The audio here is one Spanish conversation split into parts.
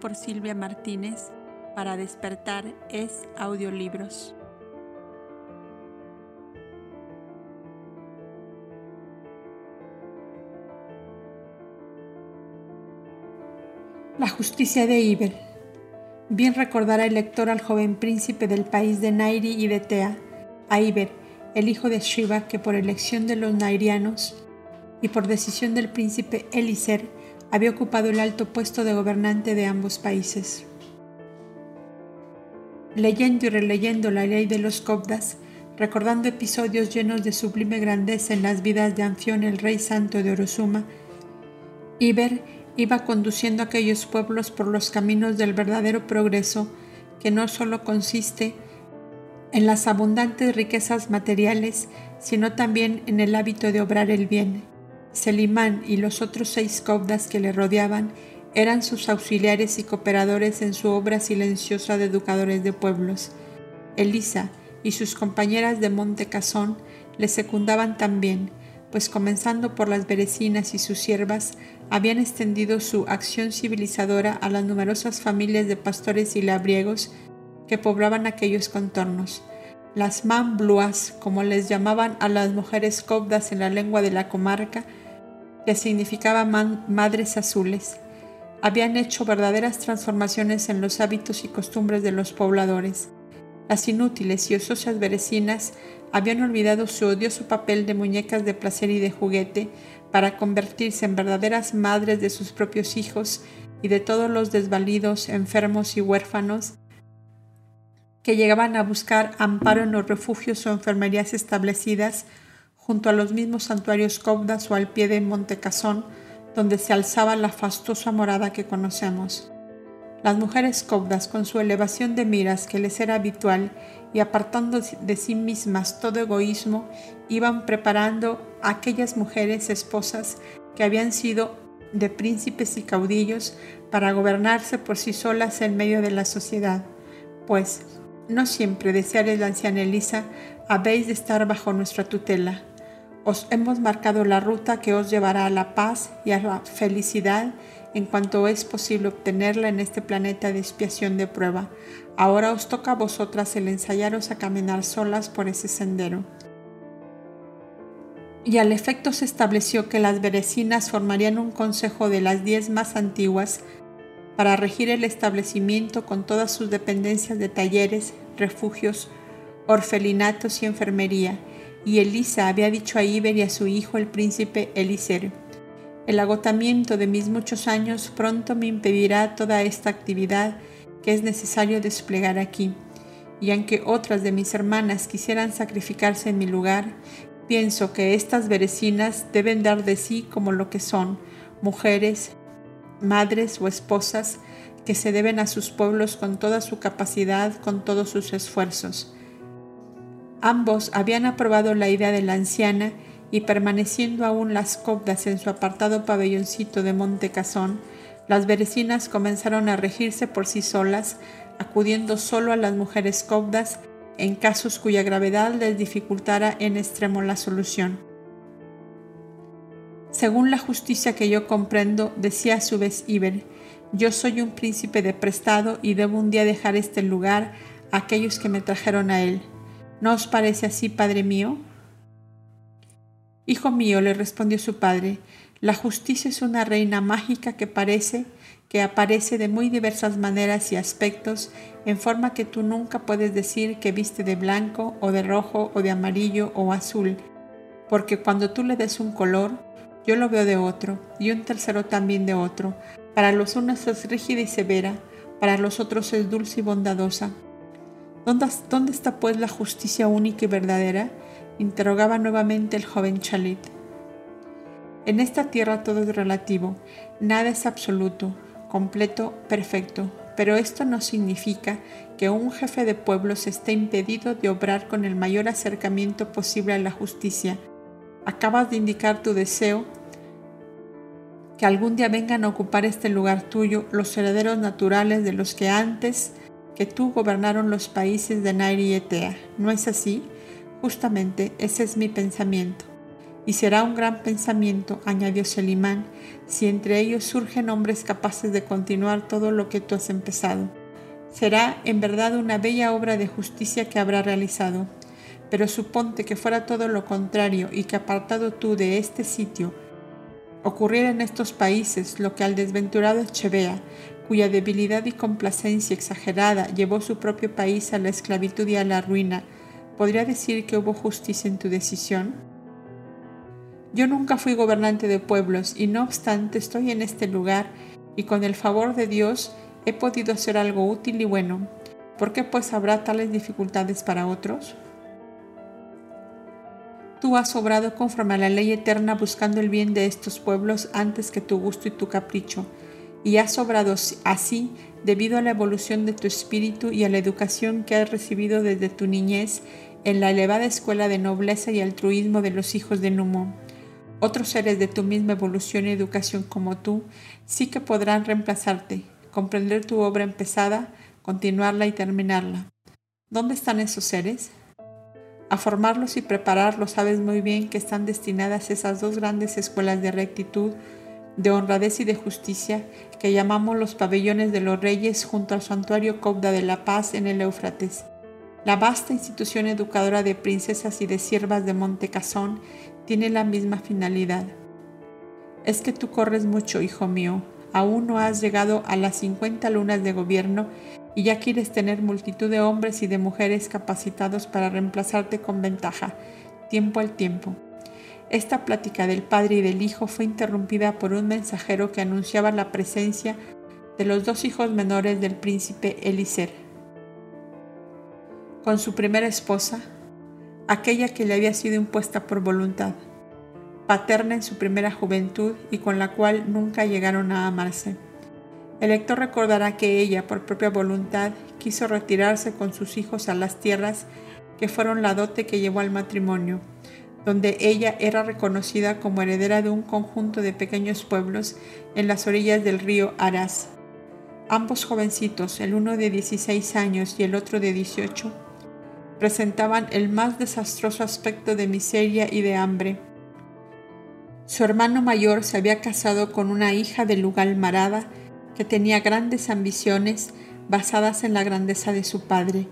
por Silvia Martínez para despertar es audiolibros. La justicia de Iber. Bien recordará el lector al joven príncipe del país de Nairi y de Tea, a Iber, el hijo de Shiva, que por elección de los nairianos y por decisión del príncipe Eliser había ocupado el alto puesto de gobernante de ambos países. Leyendo y releyendo la ley de los Cobdas, recordando episodios llenos de sublime grandeza en las vidas de Anfión, el rey santo de Orozuma, Iber iba conduciendo a aquellos pueblos por los caminos del verdadero progreso, que no solo consiste en las abundantes riquezas materiales, sino también en el hábito de obrar el bien Selimán y los otros seis cobdas que le rodeaban eran sus auxiliares y cooperadores en su obra silenciosa de educadores de pueblos. Elisa y sus compañeras de Monte Casón le secundaban también, pues comenzando por las berecinas y sus siervas, habían extendido su acción civilizadora a las numerosas familias de pastores y labriegos que poblaban aquellos contornos. Las mambluas, como les llamaban a las mujeres cobdas en la lengua de la comarca, que significaba madres azules, habían hecho verdaderas transformaciones en los hábitos y costumbres de los pobladores. Las inútiles y ociosas berecinas habían olvidado su odioso papel de muñecas de placer y de juguete para convertirse en verdaderas madres de sus propios hijos y de todos los desvalidos, enfermos y huérfanos que llegaban a buscar amparo en los refugios o enfermerías establecidas junto a los mismos santuarios cobdas o al pie de Montecasón, donde se alzaba la fastuosa morada que conocemos. Las mujeres cobdas, con su elevación de miras que les era habitual y apartando de sí mismas todo egoísmo, iban preparando a aquellas mujeres esposas que habían sido de príncipes y caudillos para gobernarse por sí solas en medio de la sociedad, pues no siempre, decía la anciana Elisa, habéis de estar bajo nuestra tutela. Os hemos marcado la ruta que os llevará a la paz y a la felicidad en cuanto es posible obtenerla en este planeta de expiación de prueba. Ahora os toca a vosotras el ensayaros a caminar solas por ese sendero. Y al efecto se estableció que las berecinas formarían un consejo de las diez más antiguas para regir el establecimiento con todas sus dependencias de talleres, refugios, orfelinatos y enfermería, y Elisa había dicho a Iber y a su hijo el príncipe Eliser, el agotamiento de mis muchos años pronto me impedirá toda esta actividad que es necesario desplegar aquí, y aunque otras de mis hermanas quisieran sacrificarse en mi lugar, pienso que estas berecinas deben dar de sí como lo que son, mujeres, madres o esposas que se deben a sus pueblos con toda su capacidad, con todos sus esfuerzos. Ambos habían aprobado la idea de la anciana y permaneciendo aún las cobdas en su apartado pabelloncito de Monte Cazón, las berecinas comenzaron a regirse por sí solas, acudiendo solo a las mujeres cobdas en casos cuya gravedad les dificultara en extremo la solución. Según la justicia que yo comprendo, decía a su vez Iber, yo soy un príncipe de prestado y debo un día dejar este lugar a aquellos que me trajeron a él. ¿No os parece así, padre mío? Hijo mío, le respondió su padre, la justicia es una reina mágica que parece que aparece de muy diversas maneras y aspectos, en forma que tú nunca puedes decir que viste de blanco o de rojo o de amarillo o azul, porque cuando tú le des un color, yo lo veo de otro, y un tercero también de otro. Para los unos es rígida y severa, para los otros es dulce y bondadosa. ¿Dónde, está pues la justicia única y verdadera? interrogaba nuevamente el joven Chalit. En esta tierra todo es relativo, nada es absoluto, completo, perfecto, pero esto no significa que un jefe de pueblos esté impedido de obrar con el mayor acercamiento posible a la justicia. Acabas de indicar tu deseo que algún día vengan a ocupar este lugar tuyo los herederos naturales de los que antes que tú gobernaron los países de Nairi y Etea. ¿No es así? Justamente ese es mi pensamiento. Y será un gran pensamiento, añadió Selimán, si entre ellos surgen hombres capaces de continuar todo lo que tú has empezado. Será en verdad una bella obra de justicia que habrá realizado. Pero suponte que fuera todo lo contrario y que apartado tú de este sitio, ocurriera en estos países lo que al desventurado Echevea, cuya debilidad y complacencia exagerada llevó su propio país a la esclavitud y a la ruina, ¿podría decir que hubo justicia en tu decisión? Yo nunca fui gobernante de pueblos y no obstante estoy en este lugar y con el favor de Dios he podido hacer algo útil y bueno. ¿Por qué pues habrá tales dificultades para otros? Tú has obrado conforme a la ley eterna buscando el bien de estos pueblos antes que tu gusto y tu capricho, y has obrado así debido a la evolución de tu espíritu y a la educación que has recibido desde tu niñez en la elevada escuela de nobleza y altruismo de los hijos de Numo. Otros seres de tu misma evolución y educación como tú sí que podrán reemplazarte, comprender tu obra empezada, continuarla y terminarla. ¿Dónde están esos seres? A formarlos y prepararlos sabes muy bien que están destinadas esas dos grandes escuelas de rectitud, de honradez y de justicia que llamamos los pabellones de los reyes junto al santuario Cobda de la Paz en el Éufrates. La vasta institución educadora de princesas y de siervas de Montecasón tiene la misma finalidad. Es que tú corres mucho, hijo mío, aún no has llegado a las 50 lunas de gobierno y ya quieres tener multitud de hombres y de mujeres capacitados para reemplazarte con ventaja, tiempo al tiempo. Esta plática del padre y del hijo fue interrumpida por un mensajero que anunciaba la presencia de los dos hijos menores del príncipe Eliser. Con su primera esposa, aquella que le había sido impuesta por voluntad, paterna en su primera juventud y con la cual nunca llegaron a amarse. El lector recordará que ella, por propia voluntad, quiso retirarse con sus hijos a las tierras que fueron la dote que llevó al matrimonio, donde ella era reconocida como heredera de un conjunto de pequeños pueblos en las orillas del río Aras. Ambos jovencitos, el uno de 16 años y el otro de 18, presentaban el más desastroso aspecto de miseria y de hambre. Su hermano mayor se había casado con una hija de Lugal Marada que tenía grandes ambiciones basadas en la grandeza de su padre,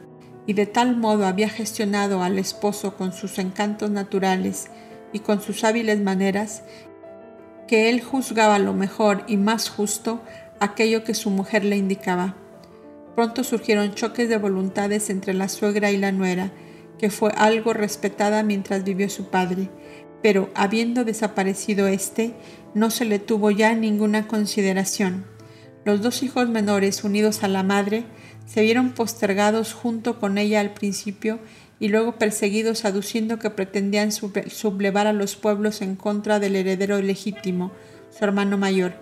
y de tal modo había gestionado al esposo con sus encantos naturales y con sus hábiles maneras, que él juzgaba lo mejor y más justo aquello que su mujer le indicaba. Pronto surgieron choques de voluntades entre la suegra y la nuera, que fue algo respetada mientras vivió su padre, pero habiendo desaparecido éste, no se le tuvo ya ninguna consideración. Los dos hijos menores unidos a la madre se vieron postergados junto con ella al principio y luego perseguidos aduciendo que pretendían sublevar a los pueblos en contra del heredero legítimo, su hermano mayor.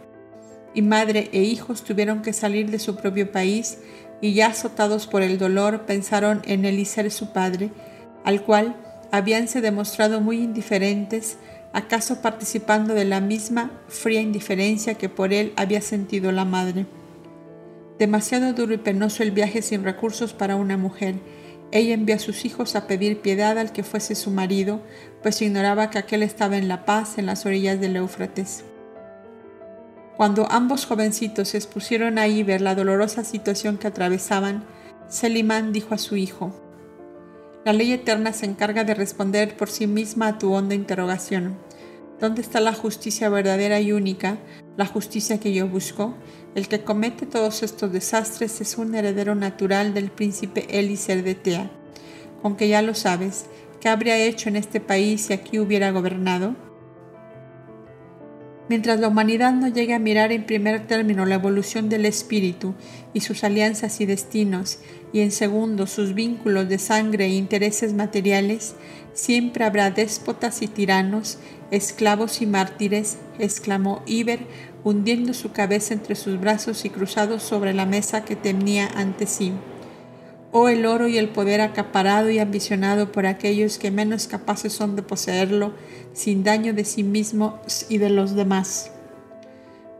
Y madre e hijos tuvieron que salir de su propio país y ya azotados por el dolor pensaron en Elíser su padre, al cual habíanse demostrado muy indiferentes, acaso participando de la misma fría indiferencia que por él había sentido la madre. Demasiado duro y penoso el viaje sin recursos para una mujer. Ella envió a sus hijos a pedir piedad al que fuese su marido, pues ignoraba que aquel estaba en la paz en las orillas del Éufrates. Cuando ambos jovencitos se expusieron a ver la dolorosa situación que atravesaban, Selimán dijo a su hijo, La ley eterna se encarga de responder por sí misma a tu honda interrogación. ¿Dónde está la justicia verdadera y única, la justicia que yo busco? El que comete todos estos desastres es un heredero natural del príncipe Eliser de Tea. Con que ya lo sabes, ¿qué habría hecho en este país si aquí hubiera gobernado? Mientras la humanidad no llegue a mirar en primer término la evolución del espíritu y sus alianzas y destinos, y en segundo sus vínculos de sangre e intereses materiales, siempre habrá déspotas y tiranos, esclavos y mártires, exclamó Iber, hundiendo su cabeza entre sus brazos y cruzados sobre la mesa que tenía ante sí oh el oro y el poder acaparado y ambicionado por aquellos que menos capaces son de poseerlo, sin daño de sí mismos y de los demás.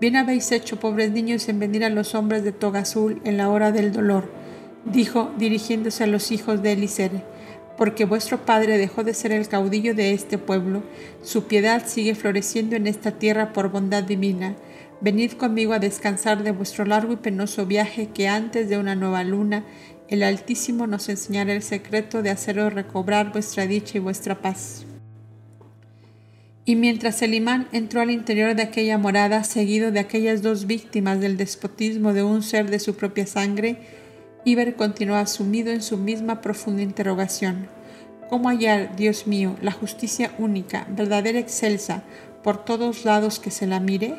Bien habéis hecho, pobres niños, en venir a los hombres de toga azul en la hora del dolor, dijo dirigiéndose a los hijos de Elisere. porque vuestro Padre dejó de ser el caudillo de este pueblo, su piedad sigue floreciendo en esta tierra por bondad divina. Venid conmigo a descansar de vuestro largo y penoso viaje que antes de una nueva luna el Altísimo nos enseñará el secreto de haceros recobrar vuestra dicha y vuestra paz. Y mientras el imán entró al interior de aquella morada, seguido de aquellas dos víctimas del despotismo de un ser de su propia sangre, Iber continuó sumido en su misma profunda interrogación. ¿Cómo hallar, Dios mío, la justicia única, verdadera, excelsa, por todos lados que se la mire?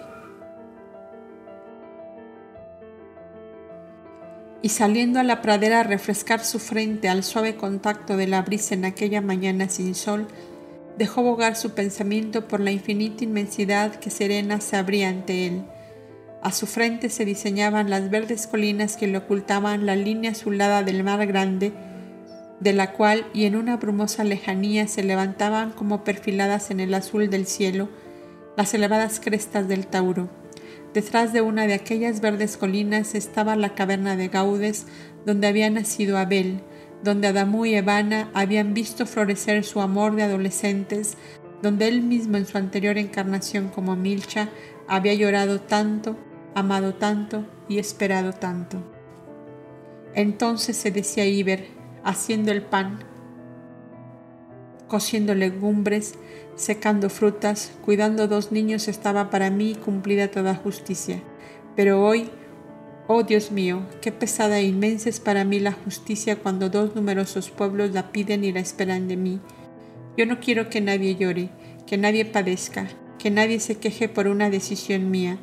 Y saliendo a la pradera a refrescar su frente al suave contacto de la brisa en aquella mañana sin sol, dejó bogar su pensamiento por la infinita inmensidad que serena se abría ante él a su frente se diseñaban las verdes colinas que le ocultaban la línea azulada del mar grande, de la cual y en una brumosa lejanía se levantaban como perfiladas en el azul del cielo las elevadas crestas del Tauro. Detrás de una de aquellas verdes colinas estaba la caverna de Gaudes, donde había nacido Abel, donde Adamú y Evana habían visto florecer su amor de adolescentes, donde él mismo en su anterior encarnación como Milcha había llorado tanto amado tanto y esperado tanto. Entonces se decía Iber, haciendo el pan, cociendo legumbres, secando frutas, cuidando dos niños estaba para mí cumplida toda justicia. Pero hoy, oh Dios mío, qué pesada e inmensa es para mí la justicia cuando dos numerosos pueblos la piden y la esperan de mí. Yo no quiero que nadie llore, que nadie padezca, que nadie se queje por una decisión mía,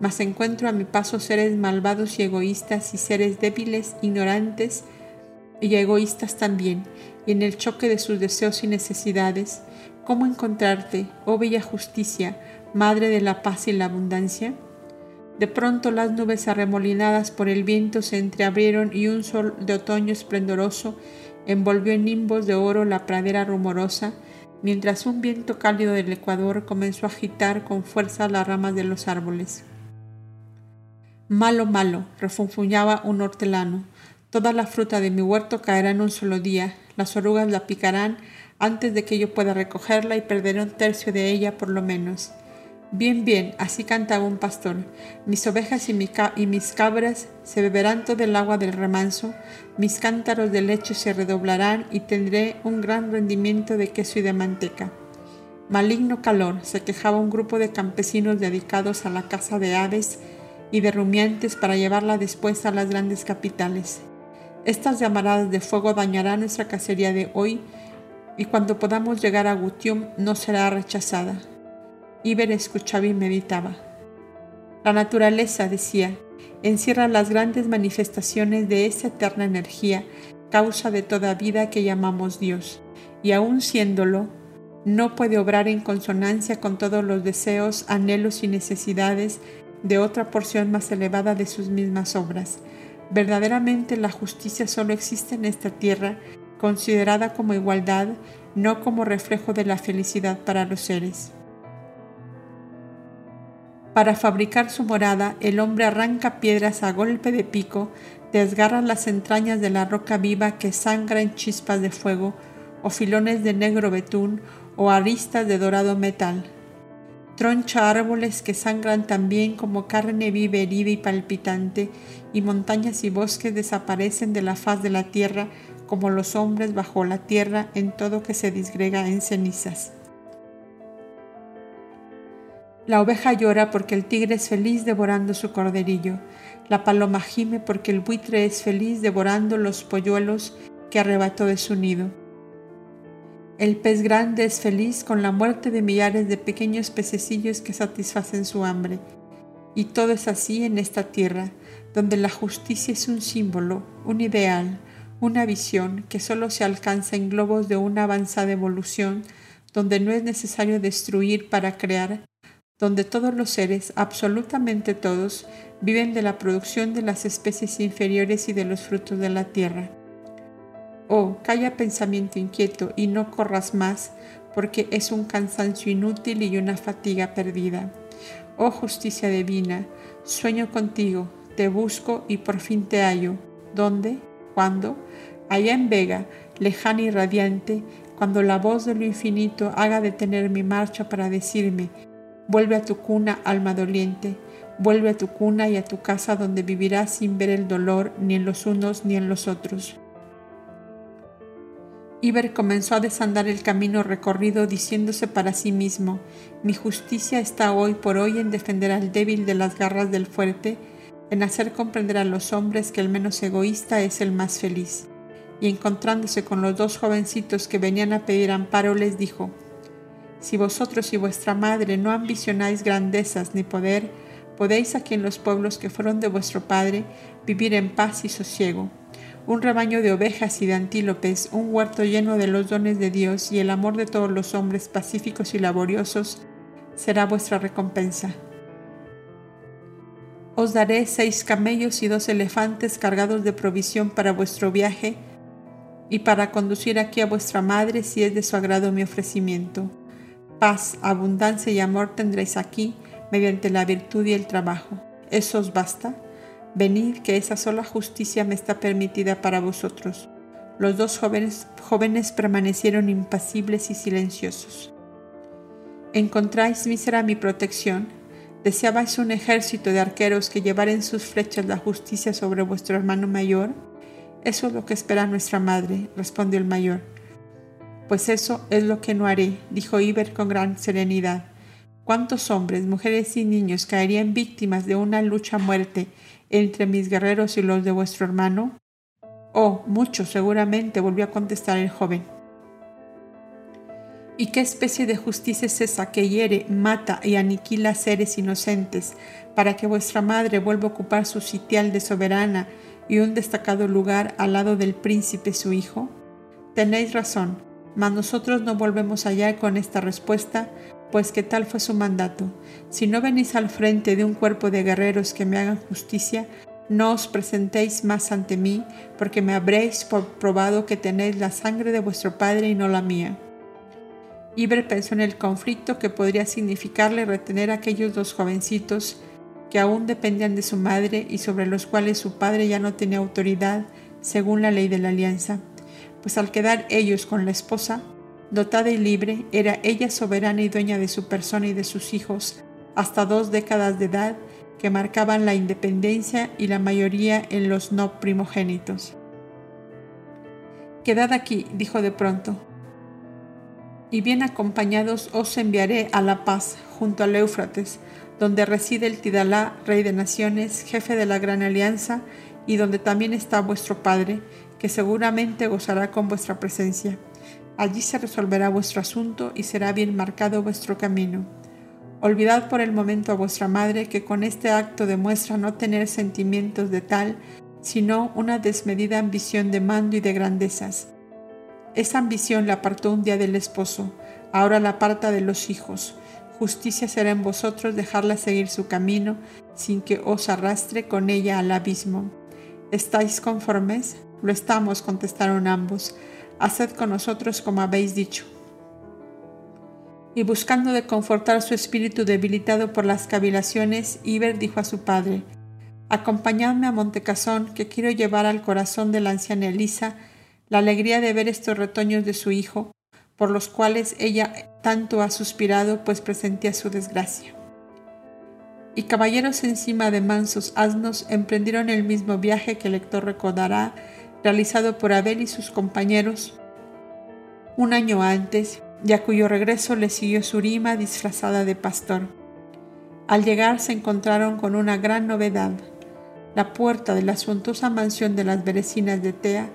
mas encuentro a mi paso seres malvados y egoístas y seres débiles, ignorantes y egoístas también, y en el choque de sus deseos y necesidades, ¿cómo encontrarte, oh bella justicia, Madre de la paz y la abundancia? De pronto las nubes arremolinadas por el viento se entreabrieron y un sol de otoño esplendoroso envolvió en nimbos de oro la pradera rumorosa, mientras un viento cálido del Ecuador comenzó a agitar con fuerza las ramas de los árboles. Malo, malo, refunfuñaba un hortelano. Toda la fruta de mi huerto caerá en un solo día. Las orugas la picarán antes de que yo pueda recogerla y perderé un tercio de ella por lo menos. Bien, bien, así cantaba un pastor. Mis ovejas y, mis cabras se beberán todo el agua del remanso, mis cántaros de leche se redoblarán y tendré un gran rendimiento de queso y de manteca. Maligno calor, se quejaba un grupo de campesinos dedicados a la caza de aves y de rumiantes para llevarla después a las grandes capitales. Estas llamaradas de fuego dañarán nuestra cacería de hoy y cuando podamos llegar a Gutium no será rechazada. Iber escuchaba y meditaba. La naturaleza, decía, encierra las grandes manifestaciones de esa eterna energía, causa de toda vida que llamamos Dios, y aun siéndolo, no puede obrar en consonancia con todos los deseos, anhelos y necesidades de otra porción más elevada de sus mismas obras. Verdaderamente la justicia solo existe en esta tierra, considerada como igualdad, no como reflejo de la felicidad para los seres. Para fabricar su morada, el hombre arranca piedras a golpe de pico, desgarra las entrañas de la roca viva que sangra en chispas de fuego, o filones de negro betún, o aristas de dorado metal troncha árboles que sangran también como carne viva herida y palpitante, y montañas y bosques desaparecen de la faz de la tierra como los hombres bajo la tierra en todo que se disgrega en cenizas. La oveja llora porque el tigre es feliz devorando su corderillo. La paloma gime porque el buitre es feliz devorando los polluelos que arrebató de su nido. El pez grande es feliz con la muerte de millares de pequeños pececillos que satisfacen su hambre. Y todo es así en esta tierra, donde la justicia es un símbolo, un ideal, una visión que solo se alcanza en globos de una avanzada evolución, donde no es necesario destruir para crear, donde todos los seres, absolutamente todos, viven de la producción de las especies inferiores y de los frutos de la tierra. Oh, calla pensamiento inquieto y no corras más, porque es un cansancio inútil y una fatiga perdida. Oh justicia divina, sueño contigo, te busco y por fin te hallo. ¿Dónde? ¿Cuándo? Allá en Vega, lejana y radiante, cuando la voz de lo infinito haga detener mi marcha para decirme, vuelve a tu cuna, alma doliente, vuelve a tu cuna y a tu casa donde vivirás sin ver el dolor ni en los unos ni en los otros. Iber comenzó a desandar el camino recorrido diciéndose para sí mismo, mi justicia está hoy por hoy en defender al débil de las garras del fuerte, en hacer comprender a los hombres que el menos egoísta es el más feliz. Y encontrándose con los dos jovencitos que venían a pedir amparo, les dijo, Si vosotros y vuestra madre no ambicionáis grandezas ni poder, podéis aquí en los pueblos que fueron de vuestro padre vivir en paz y sosiego un rebaño de ovejas y de antílopes, un huerto lleno de los dones de Dios y el amor de todos los hombres pacíficos y laboriosos, será vuestra recompensa. Os daré seis camellos y dos elefantes cargados de provisión para vuestro viaje y para conducir aquí a vuestra madre si es de su agrado mi ofrecimiento. Paz, abundancia y amor tendréis aquí mediante la virtud y el trabajo. ¿Eso os basta? Venid, que esa sola justicia me está permitida para vosotros. Los dos jóvenes, jóvenes permanecieron impasibles y silenciosos. ¿Encontráis mísera mi protección? ¿Deseabais un ejército de arqueros que llevaren sus flechas la justicia sobre vuestro hermano mayor? Eso es lo que espera nuestra madre, respondió el mayor. Pues eso es lo que no haré, dijo Iber con gran serenidad. ¿Cuántos hombres, mujeres y niños caerían víctimas de una lucha a muerte entre mis guerreros y los de vuestro hermano? Oh, muchos seguramente, volvió a contestar el joven. ¿Y qué especie de justicia es esa que hiere, mata y aniquila seres inocentes para que vuestra madre vuelva a ocupar su sitial de soberana y un destacado lugar al lado del príncipe su hijo? Tenéis razón, mas nosotros no volvemos allá con esta respuesta pues que tal fue su mandato. Si no venís al frente de un cuerpo de guerreros que me hagan justicia, no os presentéis más ante mí, porque me habréis probado que tenéis la sangre de vuestro padre y no la mía. Iber pensó en el conflicto que podría significarle retener a aquellos dos jovencitos que aún dependían de su madre y sobre los cuales su padre ya no tenía autoridad según la ley de la alianza, pues al quedar ellos con la esposa, Dotada y libre, era ella soberana y dueña de su persona y de sus hijos, hasta dos décadas de edad que marcaban la independencia y la mayoría en los no primogénitos. Quedad aquí, dijo de pronto, y bien acompañados os enviaré a La Paz, junto al Éufrates, donde reside el Tidalá, rey de naciones, jefe de la gran alianza, y donde también está vuestro padre, que seguramente gozará con vuestra presencia. Allí se resolverá vuestro asunto y será bien marcado vuestro camino. Olvidad por el momento a vuestra madre que con este acto demuestra no tener sentimientos de tal, sino una desmedida ambición de mando y de grandezas. Esa ambición la apartó un día del esposo, ahora la aparta de los hijos. Justicia será en vosotros dejarla seguir su camino sin que os arrastre con ella al abismo. ¿Estáis conformes? Lo estamos, contestaron ambos haced con nosotros como habéis dicho. Y buscando de confortar su espíritu debilitado por las cavilaciones, Iber dijo a su padre, Acompañadme a Montecasón, que quiero llevar al corazón de la anciana Elisa la alegría de ver estos retoños de su hijo, por los cuales ella tanto ha suspirado, pues presentía su desgracia. Y caballeros encima de mansos asnos emprendieron el mismo viaje que el lector recordará realizado por Abel y sus compañeros un año antes, y a cuyo regreso le siguió Surima disfrazada de pastor. Al llegar se encontraron con una gran novedad. La puerta de la suntuosa mansión de las berecinas de Tea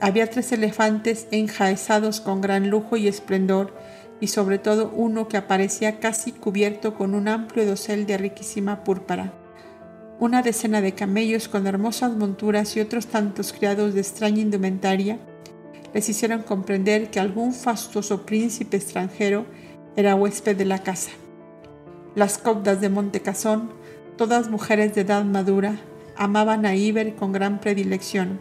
había tres elefantes enjaezados con gran lujo y esplendor, y sobre todo uno que aparecía casi cubierto con un amplio dosel de riquísima púrpura una decena de camellos con hermosas monturas y otros tantos criados de extraña indumentaria les hicieron comprender que algún fastuoso príncipe extranjero era huésped de la casa. Las copdas de Montecasón, todas mujeres de edad madura, amaban a Iber con gran predilección,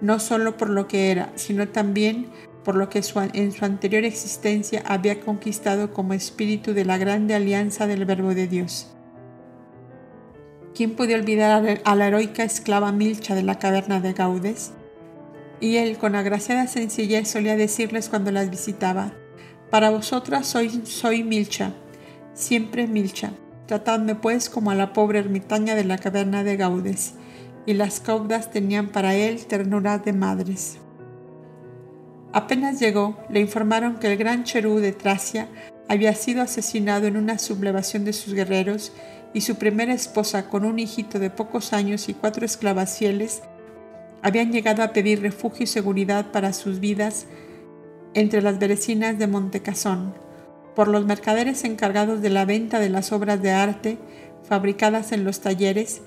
no solo por lo que era, sino también por lo que en su anterior existencia había conquistado como espíritu de la grande alianza del Verbo de Dios. ¿Quién puede olvidar a la heroica esclava Milcha de la caverna de Gaudes? y él con agraciada sencillez solía decirles cuando las visitaba, Para vosotras soy, soy Milcha, siempre Milcha. Tratadme pues como a la pobre ermitaña de la caverna de Gaudes. Y las caudas tenían para él ternura de madres. Apenas llegó, le informaron que el gran Cherú de Tracia había sido asesinado en una sublevación de sus guerreros y su primera esposa, con un hijito de pocos años y cuatro esclavas fieles, habían llegado a pedir refugio y seguridad para sus vidas entre las berecinas de Montecasón, por los mercaderes encargados de la venta de las obras de arte fabricadas en los talleres,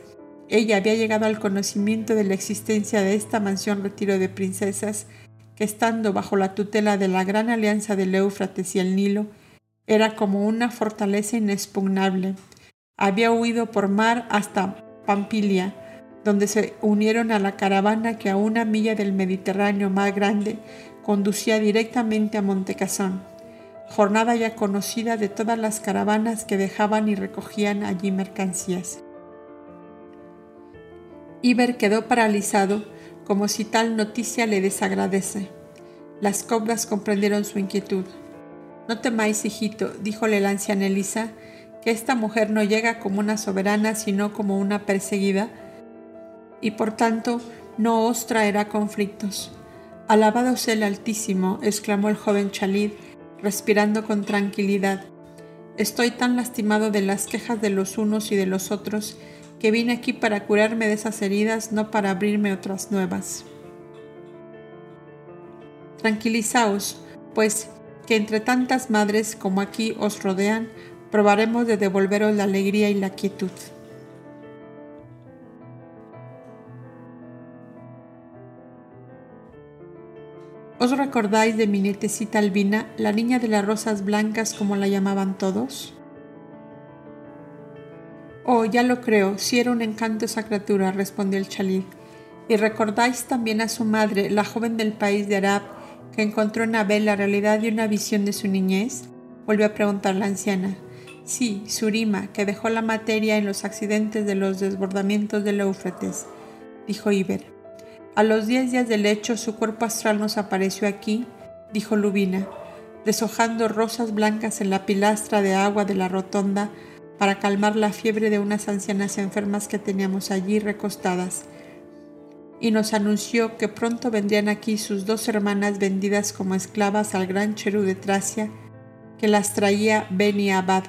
ella había llegado al conocimiento de la existencia de esta mansión retiro de princesas que estando bajo la tutela de la gran alianza del Éufrates y el Nilo, era como una fortaleza inexpugnable. Había huido por mar hasta Pampilia, donde se unieron a la caravana que a una milla del Mediterráneo más grande conducía directamente a Montecasón, jornada ya conocida de todas las caravanas que dejaban y recogían allí mercancías. Iber quedó paralizado como si tal noticia le desagradece. Las cobras comprendieron su inquietud. No temáis, hijito, díjole la anciana Elisa, que esta mujer no llega como una soberana, sino como una perseguida, y por tanto no os traerá conflictos. Alabado sea el Altísimo, exclamó el joven Chalid, respirando con tranquilidad. Estoy tan lastimado de las quejas de los unos y de los otros que vine aquí para curarme de esas heridas, no para abrirme otras nuevas. Tranquilizaos, pues que entre tantas madres como aquí os rodean, probaremos de devolveros la alegría y la quietud. ¿Os recordáis de mi nietecita Albina, la niña de las rosas blancas como la llamaban todos? Oh, ya lo creo, si era un encanto esa criatura, respondió el chalid. ¿Y recordáis también a su madre, la joven del país de Arab, que encontró en Abel la realidad de una visión de su niñez? Volvió a preguntar la anciana. Sí, Surima, que dejó la materia en los accidentes de los desbordamientos del Éufrates, dijo Iber. A los diez días del hecho, su cuerpo astral nos apareció aquí, dijo Lubina, deshojando rosas blancas en la pilastra de agua de la rotonda para calmar la fiebre de unas ancianas enfermas que teníamos allí recostadas. Y nos anunció que pronto vendrían aquí sus dos hermanas vendidas como esclavas al gran Cherú de Tracia, que las traía Beni Abad,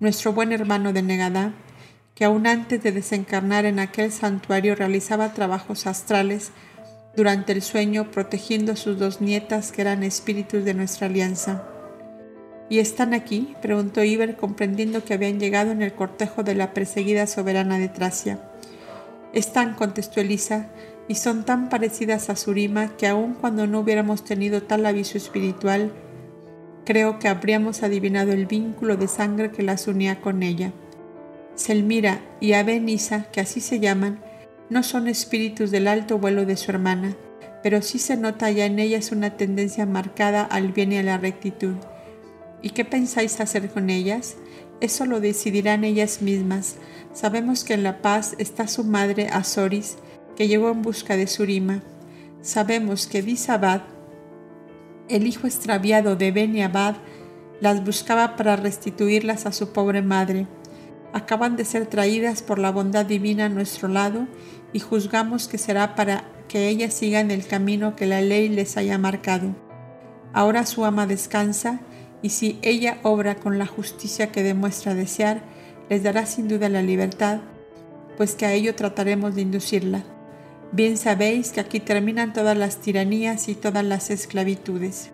nuestro buen hermano de Negadá, que aún antes de desencarnar en aquel santuario realizaba trabajos astrales durante el sueño protegiendo a sus dos nietas que eran espíritus de nuestra alianza. ¿Y están aquí? preguntó Iber comprendiendo que habían llegado en el cortejo de la perseguida soberana de Tracia. Están, contestó Elisa, y son tan parecidas a Surima que aun cuando no hubiéramos tenido tal aviso espiritual, creo que habríamos adivinado el vínculo de sangre que las unía con ella. Selmira y Abenisa, que así se llaman, no son espíritus del alto vuelo de su hermana, pero sí se nota ya en ellas una tendencia marcada al bien y a la rectitud. ¿Y qué pensáis hacer con ellas? Eso lo decidirán ellas mismas. Sabemos que en La Paz está su madre Azoris, que llegó en busca de Surima. Sabemos que Disabad, el hijo extraviado de Beni Abad, las buscaba para restituirlas a su pobre madre acaban de ser traídas por la bondad divina a nuestro lado y juzgamos que será para que ellas sigan el camino que la ley les haya marcado. Ahora su ama descansa y si ella obra con la justicia que demuestra desear, les dará sin duda la libertad, pues que a ello trataremos de inducirla. Bien sabéis que aquí terminan todas las tiranías y todas las esclavitudes.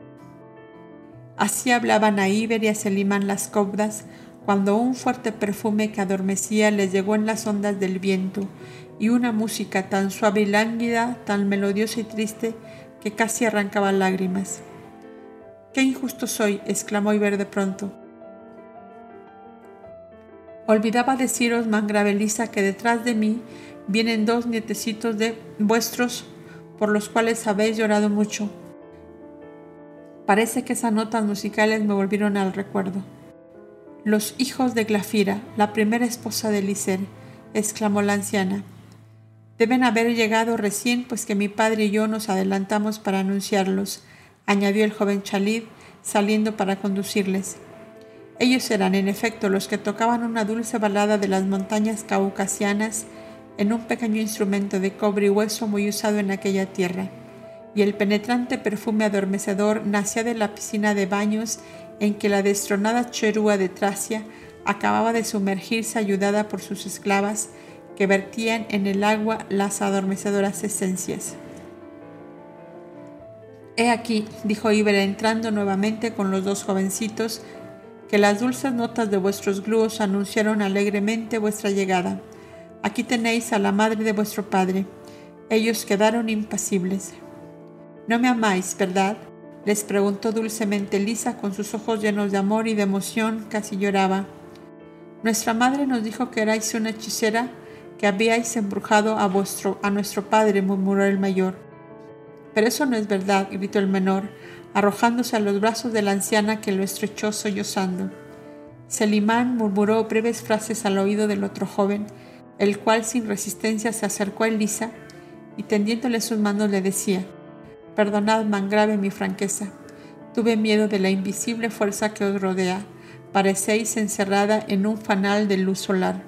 Así hablaban a Iber y a Selimán las cobras, cuando un fuerte perfume que adormecía les llegó en las ondas del viento y una música tan suave y lánguida, tan melodiosa y triste, que casi arrancaba lágrimas. ¡Qué injusto soy! exclamó Iber de pronto. Olvidaba deciros, Mangraveliza, que detrás de mí vienen dos nietecitos de vuestros por los cuales habéis llorado mucho. Parece que esas notas musicales me volvieron al recuerdo. Los hijos de Glafira, la primera esposa de Liser, exclamó la anciana. Deben haber llegado recién, pues que mi padre y yo nos adelantamos para anunciarlos, añadió el joven Chalid, saliendo para conducirles. Ellos eran, en efecto, los que tocaban una dulce balada de las montañas caucasianas en un pequeño instrumento de cobre y hueso muy usado en aquella tierra, y el penetrante perfume adormecedor nacía de la piscina de baños en que la destronada cherúa de Tracia acababa de sumergirse ayudada por sus esclavas que vertían en el agua las adormecedoras esencias. He aquí, dijo Ibera entrando nuevamente con los dos jovencitos, que las dulces notas de vuestros glúos anunciaron alegremente vuestra llegada. Aquí tenéis a la madre de vuestro padre. Ellos quedaron impasibles. No me amáis, ¿verdad? les preguntó dulcemente Lisa con sus ojos llenos de amor y de emoción, casi lloraba. Nuestra madre nos dijo que erais una hechicera que habíais embrujado a, vuestro, a nuestro padre, murmuró el mayor. Pero eso no es verdad, gritó el menor, arrojándose a los brazos de la anciana que lo estrechó sollozando. Selimán murmuró breves frases al oído del otro joven, el cual sin resistencia se acercó a Elisa y tendiéndole sus manos le decía, Perdonad, mangrave, mi franqueza. Tuve miedo de la invisible fuerza que os rodea. Parecéis encerrada en un fanal de luz solar.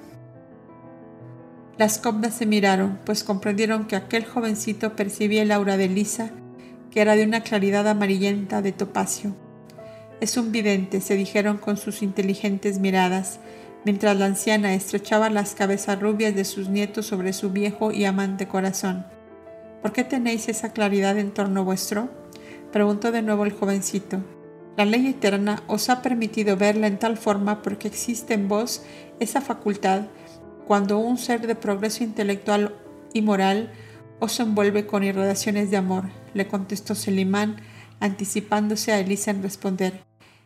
Las cobdas se miraron, pues comprendieron que aquel jovencito percibía el aura de Lisa, que era de una claridad amarillenta de topacio. Es un vidente, se dijeron con sus inteligentes miradas, mientras la anciana estrechaba las cabezas rubias de sus nietos sobre su viejo y amante corazón. ¿Por qué tenéis esa claridad en torno vuestro? preguntó de nuevo el jovencito. La ley eterna os ha permitido verla en tal forma porque existe en vos esa facultad cuando un ser de progreso intelectual y moral os envuelve con irradiaciones de amor, le contestó Selimán, anticipándose a Elisa en responder.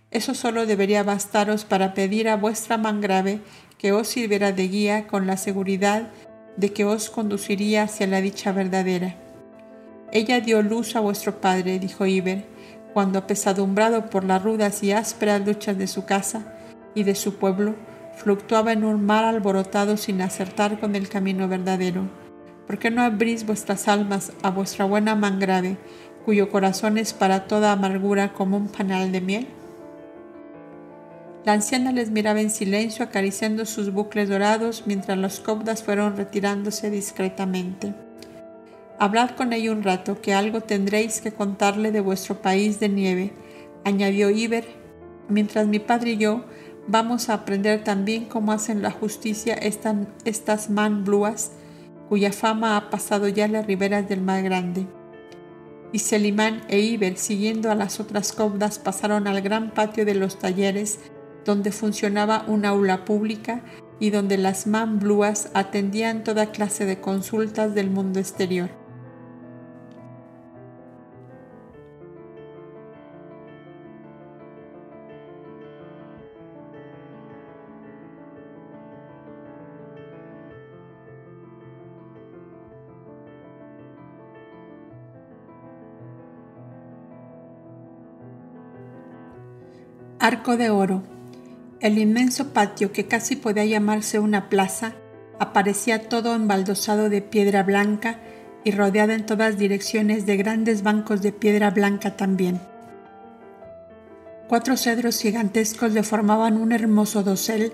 Eso solo debería bastaros para pedir a vuestra grave que os sirviera de guía con la seguridad de que os conduciría hacia la dicha verdadera. Ella dio luz a vuestro padre, dijo Iber, cuando apesadumbrado por las rudas y ásperas luchas de su casa y de su pueblo, fluctuaba en un mar alborotado sin acertar con el camino verdadero. ¿Por qué no abrís vuestras almas a vuestra buena mangrave, cuyo corazón es para toda amargura como un panal de miel? La anciana les miraba en silencio acariciando sus bucles dorados mientras los cobdas fueron retirándose discretamente. Hablad con ella un rato, que algo tendréis que contarle de vuestro país de nieve, añadió Iber, mientras mi padre y yo vamos a aprender también cómo hacen la justicia estas man bluas, cuya fama ha pasado ya las riberas del mar grande. Y Selimán e Iber, siguiendo a las otras cobdas, pasaron al gran patio de los talleres, donde funcionaba una aula pública y donde las man bluas atendían toda clase de consultas del mundo exterior. Arco de Oro. El inmenso patio, que casi podía llamarse una plaza, aparecía todo embaldosado de piedra blanca y rodeado en todas direcciones de grandes bancos de piedra blanca también. Cuatro cedros gigantescos le formaban un hermoso dosel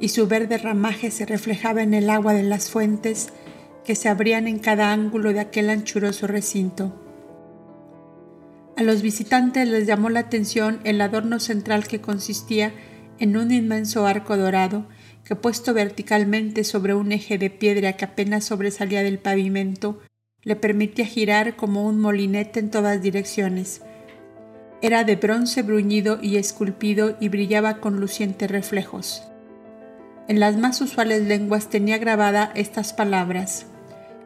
y su verde ramaje se reflejaba en el agua de las fuentes que se abrían en cada ángulo de aquel anchuroso recinto. A los visitantes les llamó la atención el adorno central que consistía en un inmenso arco dorado que puesto verticalmente sobre un eje de piedra que apenas sobresalía del pavimento, le permitía girar como un molinete en todas direcciones. Era de bronce bruñido y esculpido y brillaba con lucientes reflejos. En las más usuales lenguas tenía grabada estas palabras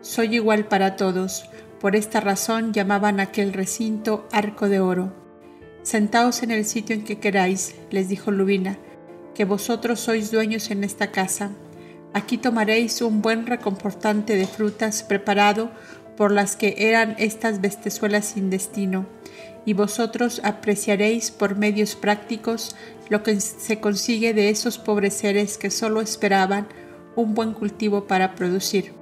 Soy igual para todos, por esta razón llamaban aquel recinto Arco de Oro. Sentaos en el sitio en que queráis, les dijo Lubina, que vosotros sois dueños en esta casa. Aquí tomaréis un buen reconfortante de frutas preparado por las que eran estas bestezuelas sin destino, y vosotros apreciaréis por medios prácticos lo que se consigue de esos pobres seres que solo esperaban un buen cultivo para producir.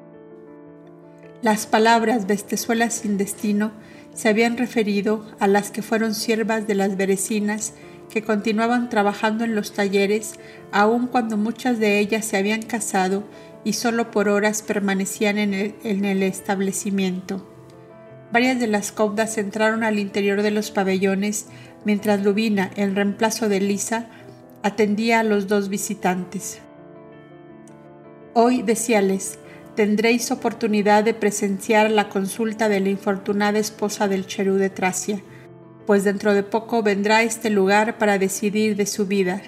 Las palabras bestezuelas sin destino se habían referido a las que fueron siervas de las berecinas que continuaban trabajando en los talleres, aun cuando muchas de ellas se habían casado y solo por horas permanecían en el, establecimiento. Varias de las caudas entraron al interior de los pabellones mientras Lubina, en reemplazo de Lisa, atendía a los dos visitantes. Hoy, decíales, tendréis oportunidad de presenciar la consulta de la infortunada esposa del Cherú de Tracia, pues dentro de poco vendrá a este lugar para decidir de su vida.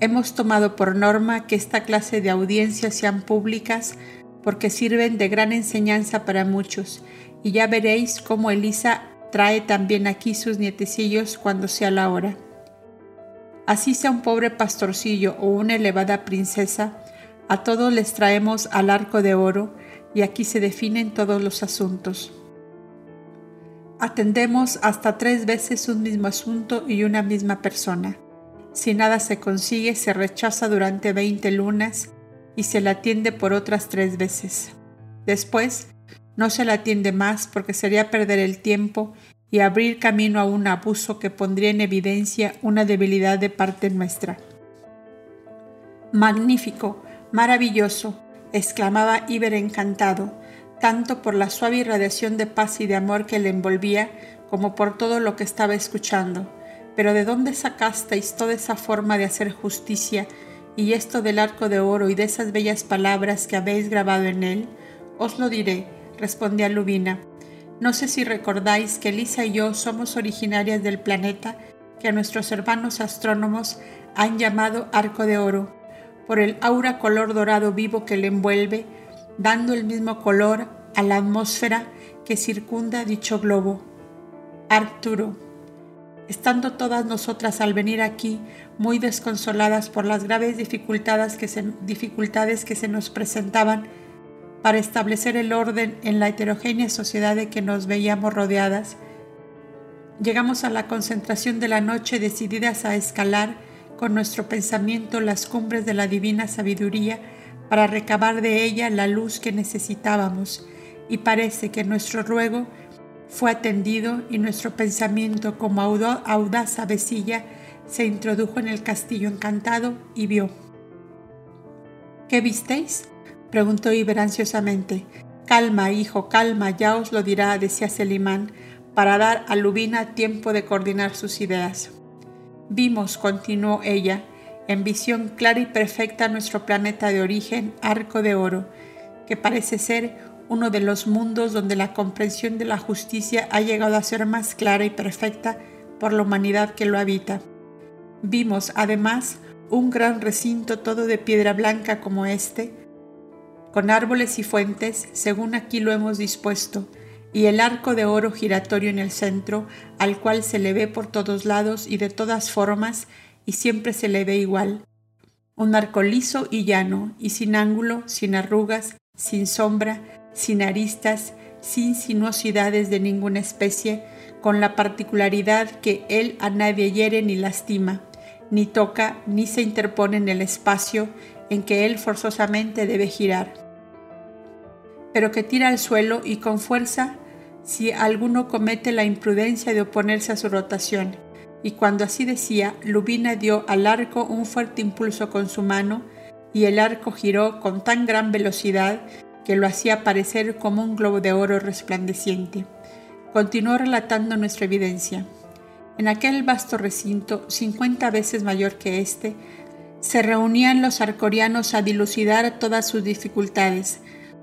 Hemos tomado por norma que esta clase de audiencias sean públicas porque sirven de gran enseñanza para muchos, y ya veréis cómo Elisa trae también aquí sus nietecillos cuando sea la hora. Así sea un pobre pastorcillo o una elevada princesa, a todos les traemos al arco de oro y aquí se definen todos los asuntos. Atendemos hasta tres veces un mismo asunto y una misma persona. Si nada se consigue, se rechaza durante 20 lunas y se la atiende por otras tres veces. Después, no se la atiende más porque sería perder el tiempo y abrir camino a un abuso que pondría en evidencia una debilidad de parte nuestra. Magnífico, maravilloso, exclamaba Iber encantado, tanto por la suave irradiación de paz y de amor que le envolvía, como por todo lo que estaba escuchando. Pero ¿de dónde sacasteis toda esa forma de hacer justicia y esto del arco de oro y de esas bellas palabras que habéis grabado en él? Os lo diré, respondía Lubina. No sé si recordáis que Lisa y yo somos originarias del planeta que nuestros hermanos astrónomos han llamado arco de oro, por el aura color dorado vivo que le envuelve, dando el mismo color a la atmósfera que circunda dicho globo. Arturo. Estando todas nosotras al venir aquí muy desconsoladas por las graves dificultades que se, dificultades que se nos presentaban, para establecer el orden en la heterogénea sociedad de que nos veíamos rodeadas. Llegamos a la concentración de la noche decididas a escalar con nuestro pensamiento las cumbres de la divina sabiduría para recabar de ella la luz que necesitábamos y parece que nuestro ruego fue atendido y nuestro pensamiento como audaz avecilla se introdujo en el castillo encantado y vio. ¿Qué visteis? preguntó Iber ansiosamente. Calma, hijo, calma, ya os lo dirá, decía Selimán, para dar a Lubina tiempo de coordinar sus ideas. Vimos, continuó ella, en visión clara y perfecta nuestro planeta de origen, arco de oro, que parece ser uno de los mundos donde la comprensión de la justicia ha llegado a ser más clara y perfecta por la humanidad que lo habita. Vimos, además, un gran recinto todo de piedra blanca como este, con árboles y fuentes, según aquí lo hemos dispuesto, y el arco de oro giratorio en el centro, al cual se le ve por todos lados y de todas formas, y siempre se le ve igual. Un arco liso y llano, y sin ángulo, sin arrugas, sin sombra, sin aristas, sin sinuosidades de ninguna especie, con la particularidad que él a nadie hiere ni lastima, ni toca, ni se interpone en el espacio en que él forzosamente debe girar pero que tira al suelo y con fuerza si alguno comete la imprudencia de oponerse a su rotación. Y cuando así decía, Lubina dio al arco un fuerte impulso con su mano, y el arco giró con tan gran velocidad que lo hacía parecer como un globo de oro resplandeciente. Continuó relatando nuestra evidencia. En aquel vasto recinto, cincuenta veces mayor que este, se reunían los arcorianos a dilucidar todas sus dificultades,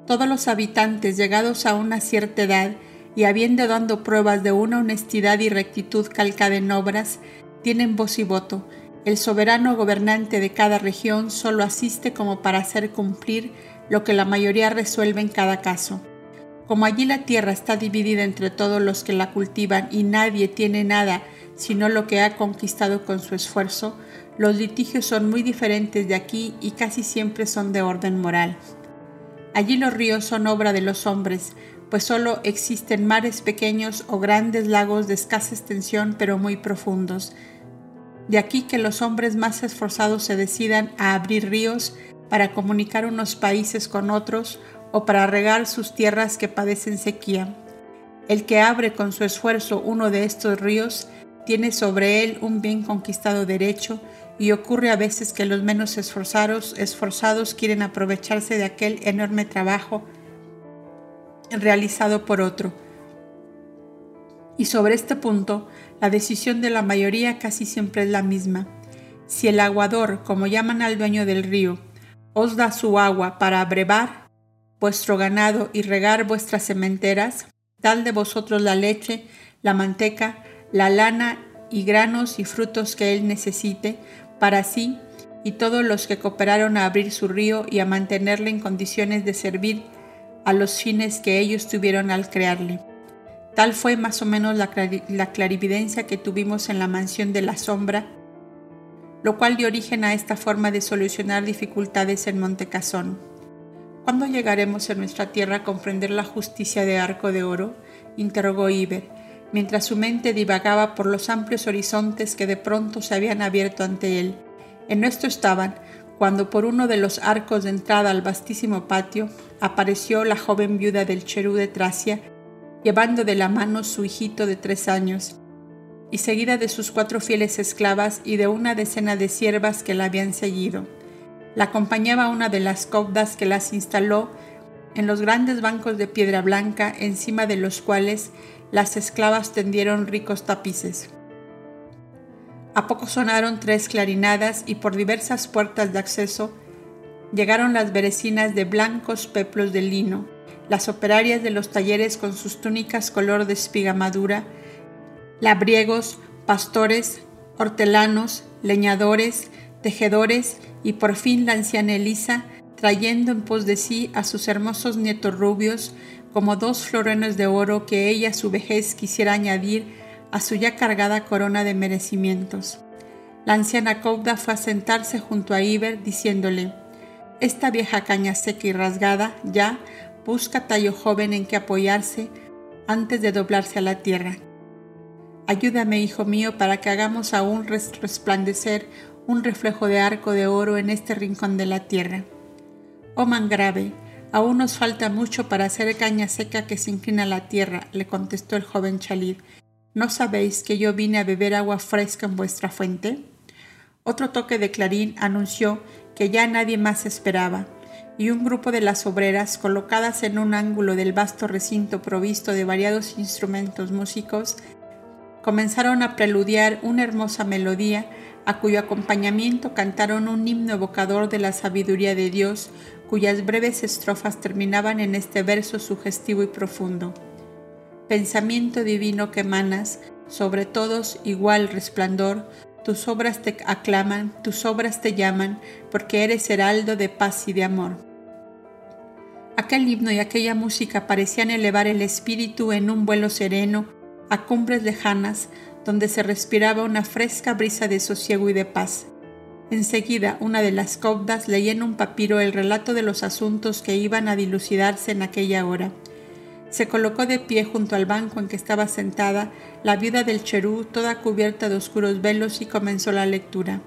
todos los habitantes llegados a una cierta edad y habiendo dado pruebas de una honestidad y rectitud calcada en obras, tienen voz y voto. El soberano gobernante de cada región solo asiste como para hacer cumplir lo que la mayoría resuelve en cada caso. Como allí la tierra está dividida entre todos los que la cultivan y nadie tiene nada sino lo que ha conquistado con su esfuerzo, los litigios son muy diferentes de aquí y casi siempre son de orden moral. Allí los ríos son obra de los hombres, pues solo existen mares pequeños o grandes lagos de escasa extensión pero muy profundos. De aquí que los hombres más esforzados se decidan a abrir ríos para comunicar unos países con otros o para regar sus tierras que padecen sequía. El que abre con su esfuerzo uno de estos ríos tiene sobre él un bien conquistado derecho y ocurre a veces que los menos esforzados, esforzados quieren aprovecharse de aquel enorme trabajo realizado por otro. Y sobre este punto, la decisión de la mayoría casi siempre es la misma. Si el aguador, como llaman al dueño del río, os da su agua para abrevar vuestro ganado y regar vuestras sementeras, tal de vosotros la leche, la manteca, la lana y granos y frutos que él necesite para sí y todos los que cooperaron a abrir su río y a mantenerle en condiciones de servir a los fines que ellos tuvieron al crearle. Tal fue más o menos la, la clarividencia que tuvimos en la mansión de la sombra, lo cual dio origen a esta forma de solucionar dificultades en Montecasón. ¿Cuándo llegaremos en nuestra tierra a comprender la justicia de Arco de Oro? interrogó Iber, mientras su mente divagaba por los amplios horizontes que de pronto se habían abierto ante él. En esto estaban, cuando por uno de los arcos de entrada al vastísimo patio apareció la joven viuda del Cherú de Tracia, llevando de la mano su hijito de tres años, y seguida de sus cuatro fieles esclavas y de una decena de siervas que la habían seguido. La acompañaba una de las cobdas que las instaló en los grandes bancos de piedra blanca encima de los cuales las esclavas tendieron ricos tapices. A poco sonaron tres clarinadas y por diversas puertas de acceso llegaron las berecinas de blancos peplos de lino, las operarias de los talleres con sus túnicas color de espiga madura, labriegos, pastores, hortelanos, leñadores, tejedores y por fin la anciana Elisa, trayendo en pos de sí a sus hermosos nietos rubios, como dos florones de oro que ella a su vejez quisiera añadir a su ya cargada corona de merecimientos. La anciana Cauda fue a sentarse junto a Iber, diciéndole, Esta vieja caña seca y rasgada ya busca tallo joven en que apoyarse antes de doblarse a la tierra. Ayúdame, hijo mío, para que hagamos aún resplandecer un reflejo de arco de oro en este rincón de la tierra. Oh mangrave, aún nos falta mucho para hacer caña seca que se inclina a la tierra, le contestó el joven Chalid. ¿No sabéis que yo vine a beber agua fresca en vuestra fuente? Otro toque de clarín anunció que ya nadie más esperaba, y un grupo de las obreras, colocadas en un ángulo del vasto recinto provisto de variados instrumentos músicos, comenzaron a preludiar una hermosa melodía a cuyo acompañamiento cantaron un himno evocador de la sabiduría de Dios, cuyas breves estrofas terminaban en este verso sugestivo y profundo. Pensamiento divino que emanas, sobre todos igual resplandor, tus obras te aclaman, tus obras te llaman, porque eres heraldo de paz y de amor. Aquel himno y aquella música parecían elevar el espíritu en un vuelo sereno a cumbres lejanas, donde se respiraba una fresca brisa de sosiego y de paz. Enseguida, una de las cobdas leía en un papiro el relato de los asuntos que iban a dilucidarse en aquella hora. Se colocó de pie junto al banco en que estaba sentada la viuda del Cherú, toda cubierta de oscuros velos, y comenzó la lectura.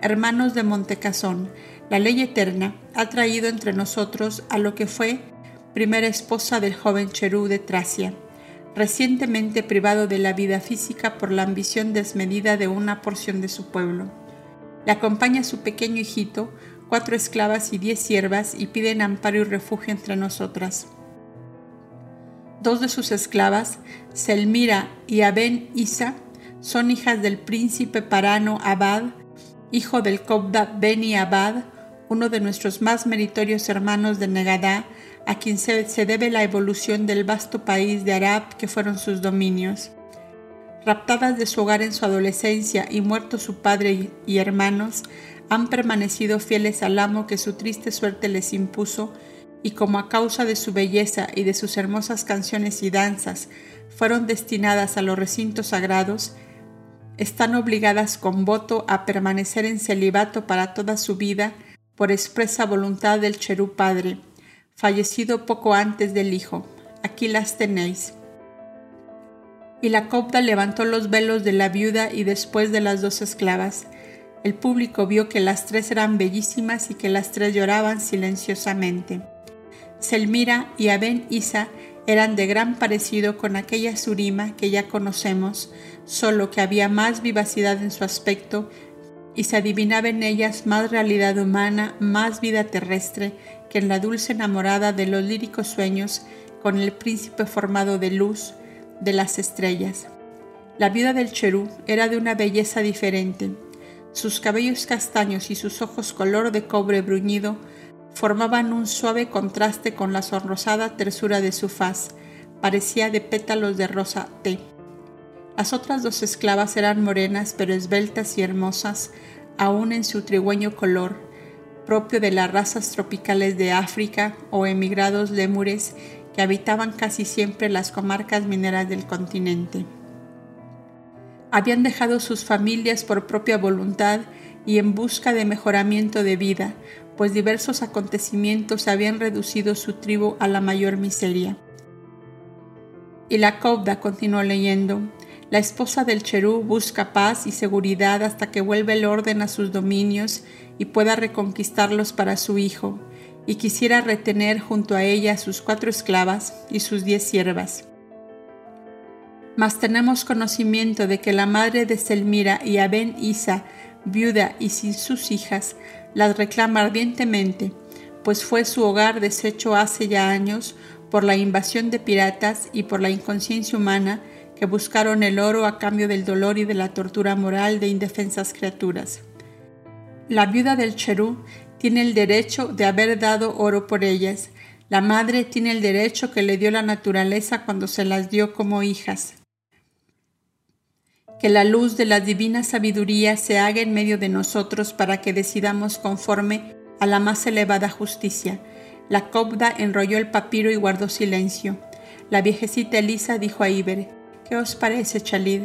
Hermanos de Montecasón, la ley eterna ha traído entre nosotros a lo que fue primera esposa del joven Cherú de Tracia recientemente privado de la vida física por la ambición desmedida de una porción de su pueblo. Le acompaña su pequeño hijito, cuatro esclavas y diez siervas y piden amparo y refugio entre nosotras. Dos de sus esclavas, Selmira y Aben Isa, son hijas del príncipe Parano Abad, hijo del Cobda Beni Abad, uno de nuestros más meritorios hermanos de Negadá, a quien se, debe la evolución del vasto país de Arab que fueron sus dominios. Raptadas de su hogar en su adolescencia y muertos su padre y hermanos, han permanecido fieles al amo que su triste suerte les impuso, y como a causa de su belleza y de sus hermosas canciones y danzas fueron destinadas a los recintos sagrados, están obligadas con voto a permanecer en celibato para toda su vida por expresa voluntad del Cherú Padre, fallecido poco antes del hijo. Aquí las tenéis. Y la copta levantó los velos de la viuda y después de las dos esclavas. El público vio que las tres eran bellísimas y que las tres lloraban silenciosamente. Selmira y Aben Isa eran de gran parecido con aquella Surima que ya conocemos, solo que había más vivacidad en su aspecto y se adivinaba en ellas más realidad humana, más vida terrestre que en la dulce enamorada de los líricos sueños con el príncipe formado de luz de las estrellas. La viuda del Cherú era de una belleza diferente. Sus cabellos castaños y sus ojos color de cobre bruñido formaban un suave contraste con la sonrosada tersura de su faz, parecía de pétalos de rosa té. Las otras dos esclavas eran morenas pero esbeltas y hermosas, aún en su trigüeño color, propio de las razas tropicales de África o emigrados lémures que habitaban casi siempre las comarcas mineras del continente. Habían dejado sus familias por propia voluntad y en busca de mejoramiento de vida, pues diversos acontecimientos habían reducido su tribu a la mayor miseria. Y la Cobda continuó leyendo, la esposa del Cherú busca paz y seguridad hasta que vuelva el orden a sus dominios y pueda reconquistarlos para su hijo, y quisiera retener junto a ella sus cuatro esclavas y sus diez siervas. Mas tenemos conocimiento de que la madre de Selmira y Aben Isa, viuda y sin sus hijas, las reclama ardientemente, pues fue su hogar deshecho hace ya años por la invasión de piratas y por la inconsciencia humana que buscaron el oro a cambio del dolor y de la tortura moral de indefensas criaturas. La viuda del Cherú tiene el derecho de haber dado oro por ellas. La madre tiene el derecho que le dio la naturaleza cuando se las dio como hijas. Que la luz de la divina sabiduría se haga en medio de nosotros para que decidamos conforme a la más elevada justicia. La cobda enrolló el papiro y guardó silencio. La viejecita Elisa dijo a Iber, ¿Qué os parece, Chalid?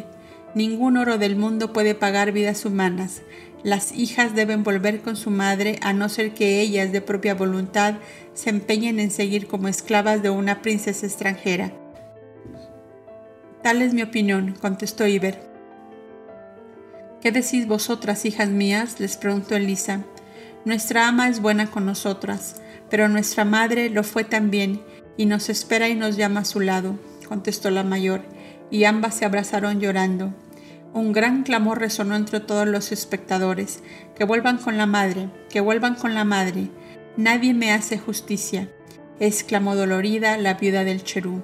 Ningún oro del mundo puede pagar vidas humanas. Las hijas deben volver con su madre a no ser que ellas de propia voluntad se empeñen en seguir como esclavas de una princesa extranjera. Tal es mi opinión, contestó Iber. ¿Qué decís vosotras, hijas mías? les preguntó Elisa. Nuestra ama es buena con nosotras, pero nuestra madre lo fue también y nos espera y nos llama a su lado, contestó la mayor y ambas se abrazaron llorando. Un gran clamor resonó entre todos los espectadores. Que vuelvan con la madre, que vuelvan con la madre. Nadie me hace justicia, exclamó dolorida la viuda del Cherú.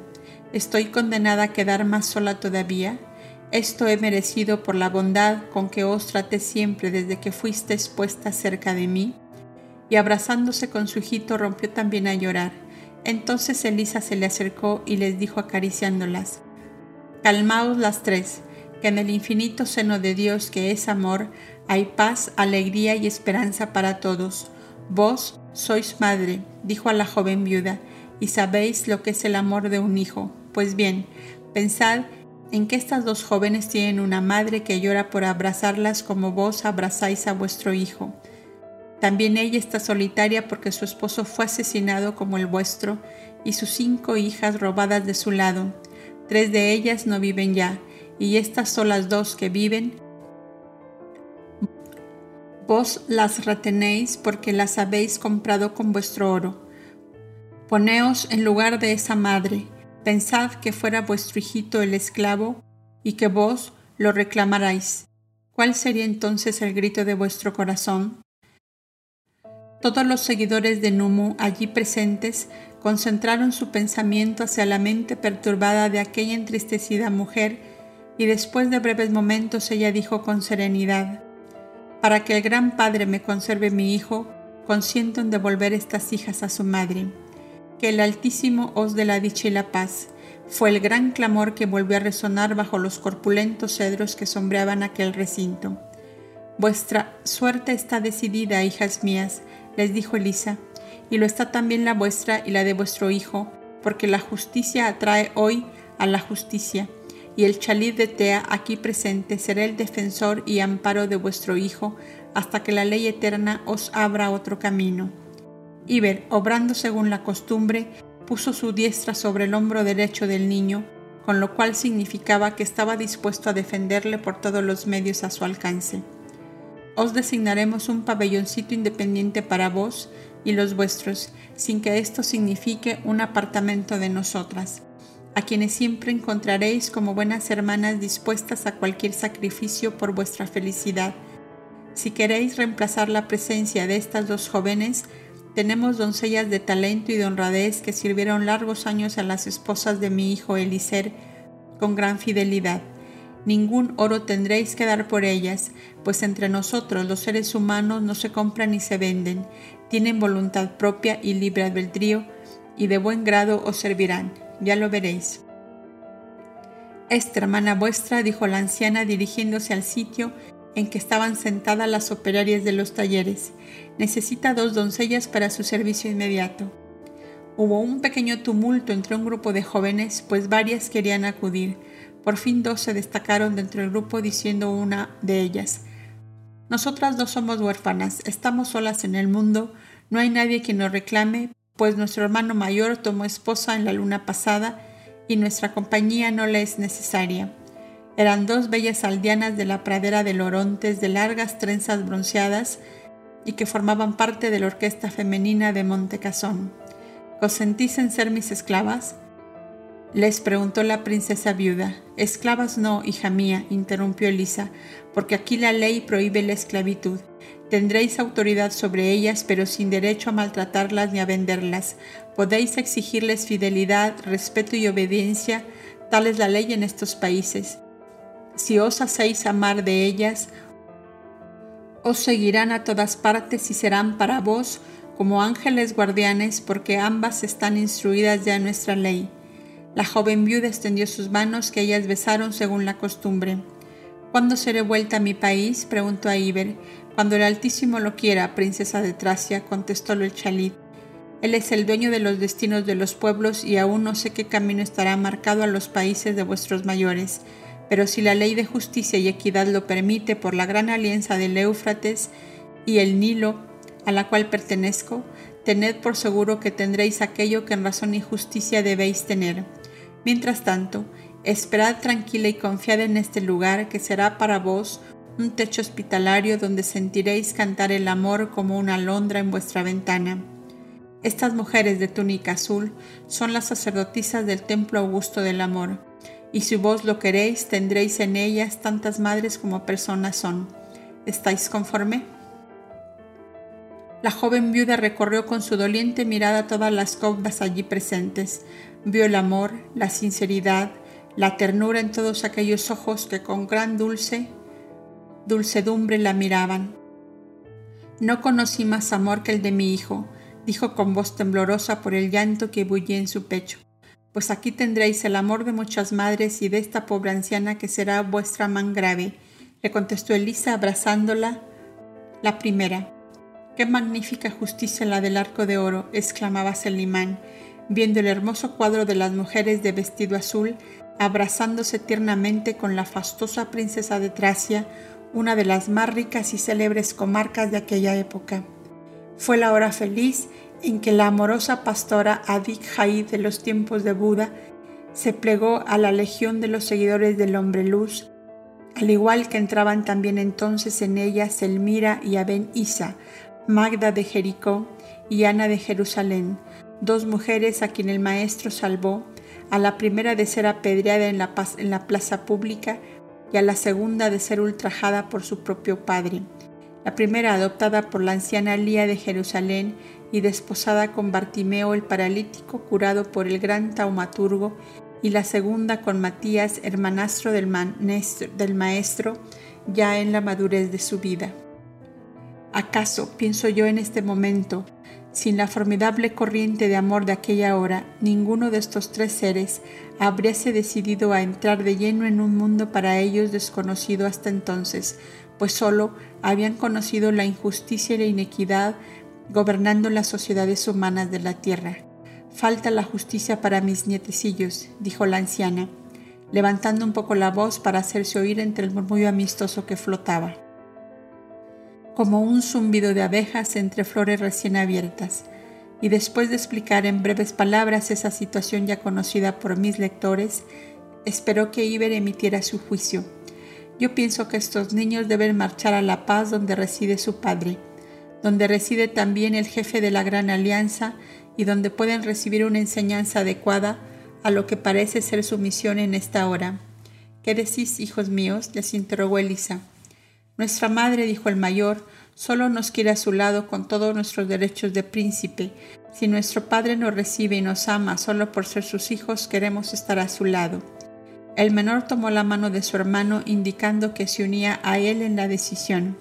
¿Estoy condenada a quedar más sola todavía? Esto he merecido por la bondad con que os traté siempre desde que fuiste expuesta cerca de mí. Y abrazándose con su hijito rompió también a llorar. Entonces Elisa se le acercó y les dijo acariciándolas, Calmaos las tres, que en el infinito seno de Dios que es amor hay paz, alegría y esperanza para todos. Vos sois madre, dijo a la joven viuda, y sabéis lo que es el amor de un hijo. Pues bien, pensad en que estas dos jóvenes tienen una madre que llora por abrazarlas como vos abrazáis a vuestro hijo. También ella está solitaria porque su esposo fue asesinado como el vuestro y sus cinco hijas robadas de su lado Tres de ellas no viven ya, y estas son las dos que viven. Vos las retenéis porque las habéis comprado con vuestro oro. Poneos en lugar de esa madre, pensad que fuera vuestro hijito el esclavo y que vos lo reclamarais. ¿Cuál sería entonces el grito de vuestro corazón? Todos los seguidores de Numu allí presentes concentraron su pensamiento hacia la mente perturbada de aquella entristecida mujer y después de breves momentos ella dijo con serenidad, Para que el gran Padre me conserve mi hijo, consiento en devolver estas hijas a su madre. Que el Altísimo os dé la dicha y la paz. Fue el gran clamor que volvió a resonar bajo los corpulentos cedros que sombreaban aquel recinto. Vuestra suerte está decidida, hijas mías, les dijo Elisa y lo está también la vuestra y la de vuestro Hijo, porque la justicia atrae hoy a la justicia, y el chalid de Tea aquí presente será el defensor y amparo de vuestro Hijo, hasta que la ley eterna os abra otro camino. Iber, obrando según la costumbre, puso su diestra sobre el hombro derecho del niño, con lo cual significaba que estaba dispuesto a defenderle por todos los medios a su alcance. Os designaremos un pabelloncito independiente para vos, y los vuestros, sin que esto signifique un apartamento de nosotras, a quienes siempre encontraréis como buenas hermanas dispuestas a cualquier sacrificio por vuestra felicidad. Si queréis reemplazar la presencia de estas dos jóvenes, tenemos doncellas de talento y de honradez que sirvieron largos años a las esposas de mi hijo Eliser con gran fidelidad. Ningún oro tendréis que dar por ellas, pues entre nosotros los seres humanos no se compran ni se venden, tienen voluntad propia y libre albedrío, y de buen grado os servirán, ya lo veréis. Esta hermana vuestra, dijo la anciana dirigiéndose al sitio en que estaban sentadas las operarias de los talleres, necesita dos doncellas para su servicio inmediato. Hubo un pequeño tumulto entre un grupo de jóvenes, pues varias querían acudir. Por fin dos se destacaron dentro del grupo diciendo una de ellas, Nosotras dos somos huérfanas, estamos solas en el mundo, no hay nadie que nos reclame, pues nuestro hermano mayor tomó esposa en la luna pasada y nuestra compañía no le es necesaria. Eran dos bellas aldeanas de la pradera de Lorontes de largas trenzas bronceadas y que formaban parte de la orquesta femenina de Montecasón. ¿Consentís en ser mis esclavas? Les preguntó la princesa viuda. Esclavas no, hija mía, interrumpió Elisa, porque aquí la ley prohíbe la esclavitud. Tendréis autoridad sobre ellas, pero sin derecho a maltratarlas ni a venderlas. Podéis exigirles fidelidad, respeto y obediencia, tal es la ley en estos países. Si os hacéis amar de ellas, os seguirán a todas partes y serán para vos como ángeles guardianes, porque ambas están instruidas ya en nuestra ley. La joven viuda extendió sus manos, que ellas besaron según la costumbre. ¿Cuándo seré vuelta a mi país? preguntó a Iber. Cuando el Altísimo lo quiera, princesa de Tracia, contestó el Chalit. Él es el dueño de los destinos de los pueblos y aún no sé qué camino estará marcado a los países de vuestros mayores. Pero si la ley de justicia y equidad lo permite por la gran alianza del Éufrates y el Nilo, a la cual pertenezco, tened por seguro que tendréis aquello que en razón y justicia debéis tener. Mientras tanto, esperad tranquila y confiada en este lugar que será para vos un techo hospitalario donde sentiréis cantar el amor como una alondra en vuestra ventana. Estas mujeres de túnica azul son las sacerdotisas del templo augusto del amor, y si vos lo queréis tendréis en ellas tantas madres como personas son. ¿Estáis conforme? La joven viuda recorrió con su doliente mirada todas las coplas allí presentes. Vio el amor, la sinceridad, la ternura en todos aquellos ojos que con gran dulce dulcedumbre la miraban. No conocí más amor que el de mi hijo, dijo con voz temblorosa por el llanto que bullía en su pecho. Pues aquí tendréis el amor de muchas madres y de esta pobre anciana que será vuestra man grave, le contestó Elisa abrazándola. La primera. Qué magnífica justicia la del arco de oro, exclamaba Selimán, viendo el hermoso cuadro de las mujeres de vestido azul abrazándose tiernamente con la fastosa princesa de Tracia, una de las más ricas y célebres comarcas de aquella época. Fue la hora feliz en que la amorosa pastora Adik Haid de los tiempos de Buda se plegó a la legión de los seguidores del hombre luz, al igual que entraban también entonces en ella Selmira y Aben Isa, Magda de Jericó y Ana de Jerusalén, dos mujeres a quien el Maestro salvó, a la primera de ser apedreada en la, en la plaza pública y a la segunda de ser ultrajada por su propio padre. La primera adoptada por la anciana Lía de Jerusalén y desposada con Bartimeo el paralítico curado por el gran taumaturgo, y la segunda con Matías, hermanastro del, del maestro, ya en la madurez de su vida. ¿Acaso, pienso yo en este momento, sin la formidable corriente de amor de aquella hora, ninguno de estos tres seres habríase decidido a entrar de lleno en un mundo para ellos desconocido hasta entonces, pues sólo habían conocido la injusticia y la inequidad gobernando las sociedades humanas de la tierra. Falta la justicia para mis nietecillos, dijo la anciana, levantando un poco la voz para hacerse oír entre el murmullo amistoso que flotaba como un zumbido de abejas entre flores recién abiertas, y después de explicar en breves palabras esa situación ya conocida por mis lectores, esperó que Iber emitiera su juicio. Yo pienso que estos niños deben marchar a la paz donde reside su padre. Donde reside también el jefe de la Gran Alianza y donde pueden recibir una enseñanza adecuada a lo que parece ser su misión en esta hora. ¿Qué decís, hijos míos? les interrogó Elisa. Nuestra madre, dijo el mayor, solo nos quiere a su lado con todos nuestros derechos de príncipe. Si nuestro padre nos recibe y nos ama solo por ser sus hijos, queremos estar a su lado. El menor tomó la mano de su hermano, indicando que se unía a él en la decisión.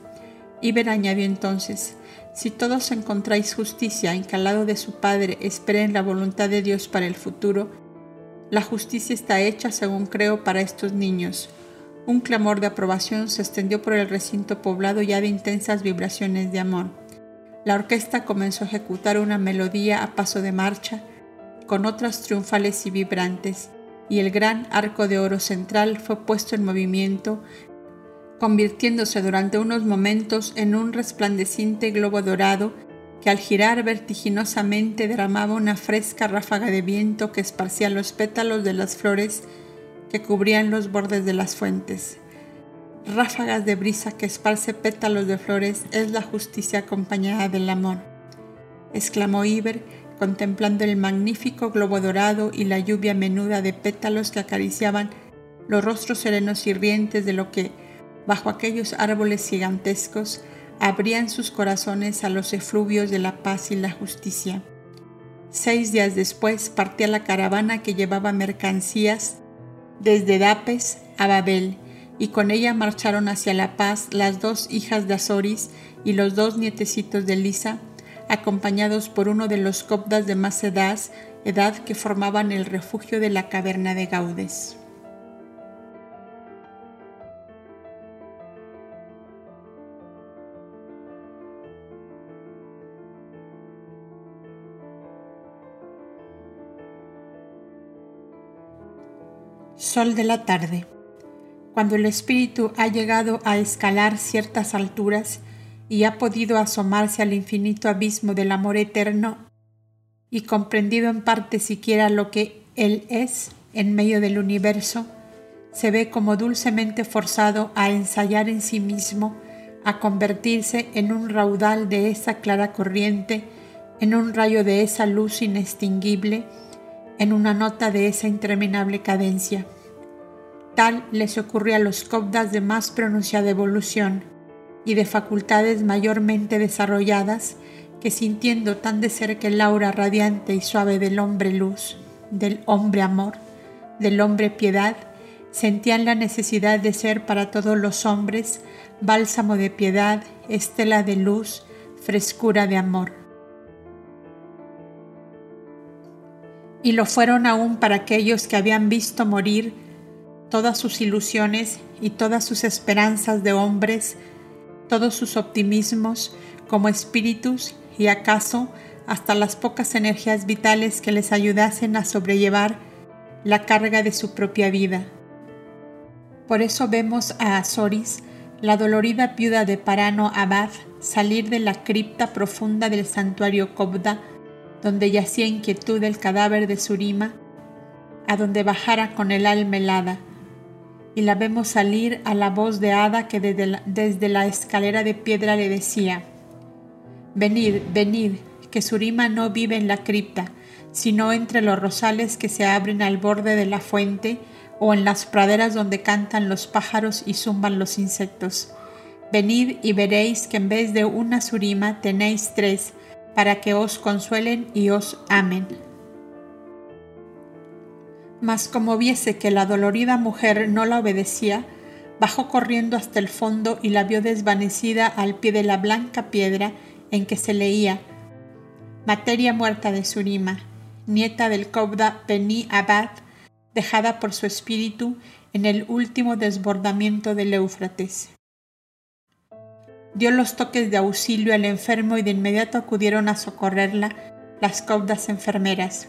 Iber añadió entonces, si todos encontráis justicia en de su Padre, esperen la voluntad de Dios para el futuro. La justicia está hecha, según creo, para estos niños. Un clamor de aprobación se extendió por el recinto poblado ya de intensas vibraciones de amor. La orquesta comenzó a ejecutar una melodía a paso de marcha, con otras triunfales y vibrantes, y el gran arco de oro central fue puesto en movimiento convirtiéndose durante unos momentos en un resplandeciente globo dorado que al girar vertiginosamente derramaba una fresca ráfaga de viento que esparcía los pétalos de las flores que cubrían los bordes de las fuentes. Ráfagas de brisa que esparce pétalos de flores es la justicia acompañada del amor, exclamó Iber, contemplando el magnífico globo dorado y la lluvia menuda de pétalos que acariciaban los rostros serenos y rientes de lo que bajo aquellos árboles gigantescos, abrían sus corazones a los efluvios de la paz y la justicia. Seis días después partía la caravana que llevaba mercancías desde Dapes a Babel, y con ella marcharon hacia la paz las dos hijas de Azoris y los dos nietecitos de Lisa, acompañados por uno de los copdas de más edad, edad que formaban el refugio de la caverna de Gaudes. Sol de la tarde. Cuando el espíritu ha llegado a escalar ciertas alturas y ha podido asomarse al infinito abismo del amor eterno y comprendido en parte siquiera lo que Él es en medio del universo, se ve como dulcemente forzado a ensayar en sí mismo, a convertirse en un raudal de esa clara corriente, en un rayo de esa luz inextinguible, en una nota de esa interminable cadencia. Tal les ocurrió a los copdas de más pronunciada evolución y de facultades mayormente desarrolladas que sintiendo tan de cerca el aura radiante y suave del hombre luz, del hombre amor, del hombre piedad, sentían la necesidad de ser para todos los hombres bálsamo de piedad, estela de luz, frescura de amor. Y lo fueron aún para aquellos que habían visto morir todas sus ilusiones y todas sus esperanzas de hombres, todos sus optimismos como espíritus y acaso hasta las pocas energías vitales que les ayudasen a sobrellevar la carga de su propia vida. Por eso vemos a Azoris, la dolorida viuda de Parano Abad, salir de la cripta profunda del santuario Kobda, donde yacía inquietud el cadáver de Surima, a donde bajara con el alma helada, y la vemos salir a la voz de Hada que desde la, escalera de piedra le decía, Venid, venid, que Surima no vive en la cripta, sino entre los rosales que se abren al borde de la fuente o en las praderas donde cantan los pájaros y zumban los insectos. Venid y veréis que en vez de una Surima tenéis tres, para que os consuelen y os amen. Mas como viese que la dolorida mujer no la obedecía, bajó corriendo hasta el fondo y la vio desvanecida al pie de la blanca piedra en que se leía Materia muerta de Surima, nieta del Cobda Beni Abad, dejada por su espíritu en el último desbordamiento del Éufrates. Dio los toques de auxilio al enfermo y de inmediato acudieron a socorrerla las caudas enfermeras.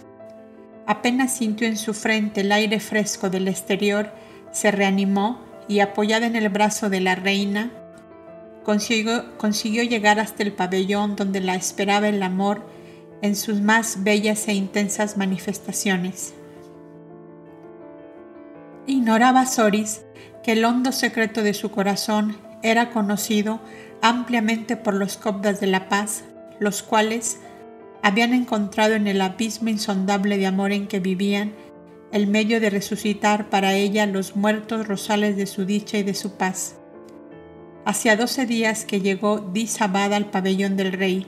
Apenas sintió en su frente el aire fresco del exterior, se reanimó y apoyada en el brazo de la reina, consiguió, llegar hasta el pabellón donde la esperaba el amor en sus más bellas e intensas manifestaciones. Ignoraba Soris que el hondo secreto de su corazón era conocido ampliamente por los copdas de la paz, los cuales habían encontrado en el abismo insondable de amor en que vivían el medio de resucitar para ella los muertos rosales de su dicha y de su paz. Hacía doce días que llegó disabada al pabellón del rey.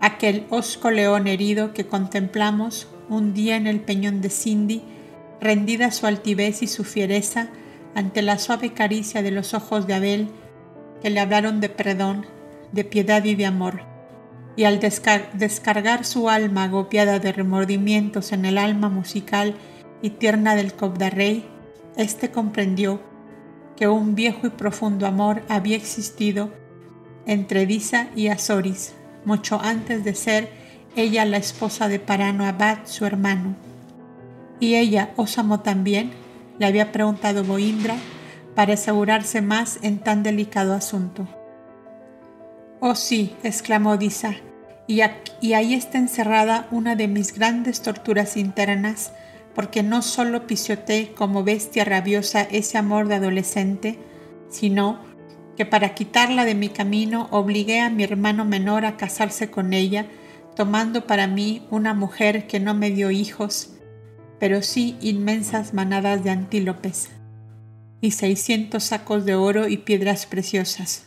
Aquel osco león herido que contemplamos un día en el peñón de Cindy, rendida su altivez y su fiereza ante la suave caricia de los ojos de Abel, que le hablaron de perdón, de piedad y de amor. Y al descargar su alma agobiada de remordimientos en el alma musical y tierna del Rey, éste comprendió que un viejo y profundo amor había existido entre Disa y Azoris, mucho antes de ser ella la esposa de Parano Abad, su hermano. ¿Y ella os amó también? le había preguntado Boindra para asegurarse más en tan delicado asunto. Oh sí, exclamó Disa, y, ahí está encerrada una de mis grandes torturas internas, porque no solo pisoteé como bestia rabiosa ese amor de adolescente, sino que para quitarla de mi camino obligué a mi hermano menor a casarse con ella, tomando para mí una mujer que no me dio hijos, pero sí inmensas manadas de antílopes, y seiscientos sacos de oro y piedras preciosas.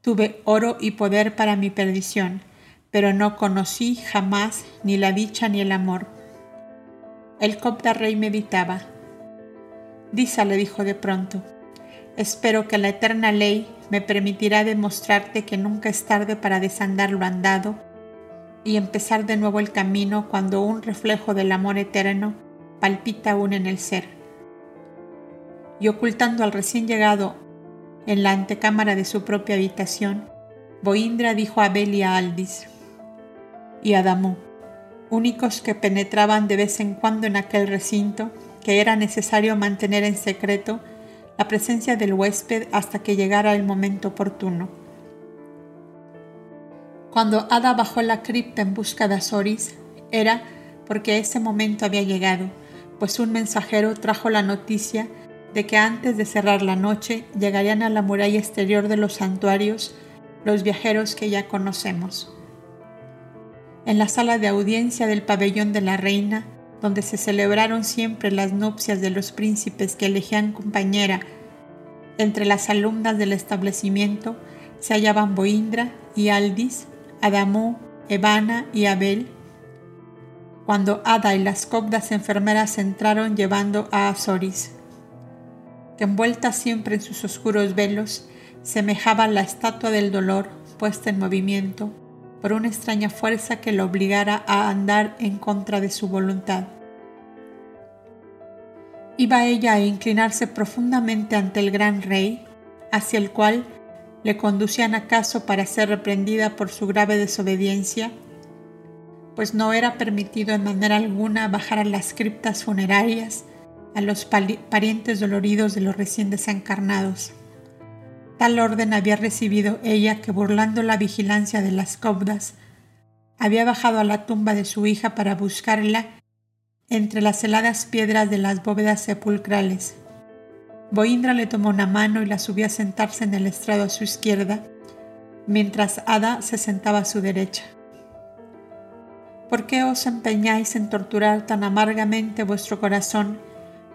Tuve oro y poder para mi perdición, pero no conocí jamás ni la dicha ni el amor el copta rey meditaba. Disa le dijo de pronto, espero que la eterna ley me permitirá demostrarte que nunca es tarde para desandar lo andado y empezar de nuevo el camino cuando un reflejo del amor eterno palpita aún en el ser. Y ocultando al recién llegado en la antecámara de su propia habitación, Boindra dijo a Abel y a Aldis y a Damú, únicos que penetraban de vez en cuando en aquel recinto, que era necesario mantener en secreto la presencia del huésped hasta que llegara el momento oportuno. Cuando Ada bajó la cripta en busca de Azoris, era porque ese momento había llegado, pues un mensajero trajo la noticia de que antes de cerrar la noche llegarían a la muralla exterior de los santuarios los viajeros que ya conocemos en la sala de audiencia del pabellón de la reina, donde se celebraron siempre las nupcias de los príncipes que elegían compañera. Entre las alumnas del establecimiento se hallaban Boindra y Aldis, Adamú, Evana y Abel. Cuando Ada y las cobdas enfermeras entraron llevando a Azoris, que envuelta siempre en sus oscuros velos, semejaba la estatua del dolor puesta en movimiento por una extraña fuerza que lo obligara a andar en contra de su voluntad. Iba ella a inclinarse profundamente ante el gran rey, hacia el cual le conducían acaso para ser reprendida por su grave desobediencia, pues no era permitido en manera alguna bajar a las criptas funerarias a los parientes doloridos de los recién desencarnados. Tal orden había recibido ella que burlando la vigilancia de las cobdas, había bajado a la tumba de su hija para buscarla entre las heladas piedras de las bóvedas sepulcrales. Boindra le tomó una mano y la subió a sentarse en el estrado a su izquierda, mientras Ada se sentaba a su derecha. ¿Por qué os empeñáis en torturar tan amargamente vuestro corazón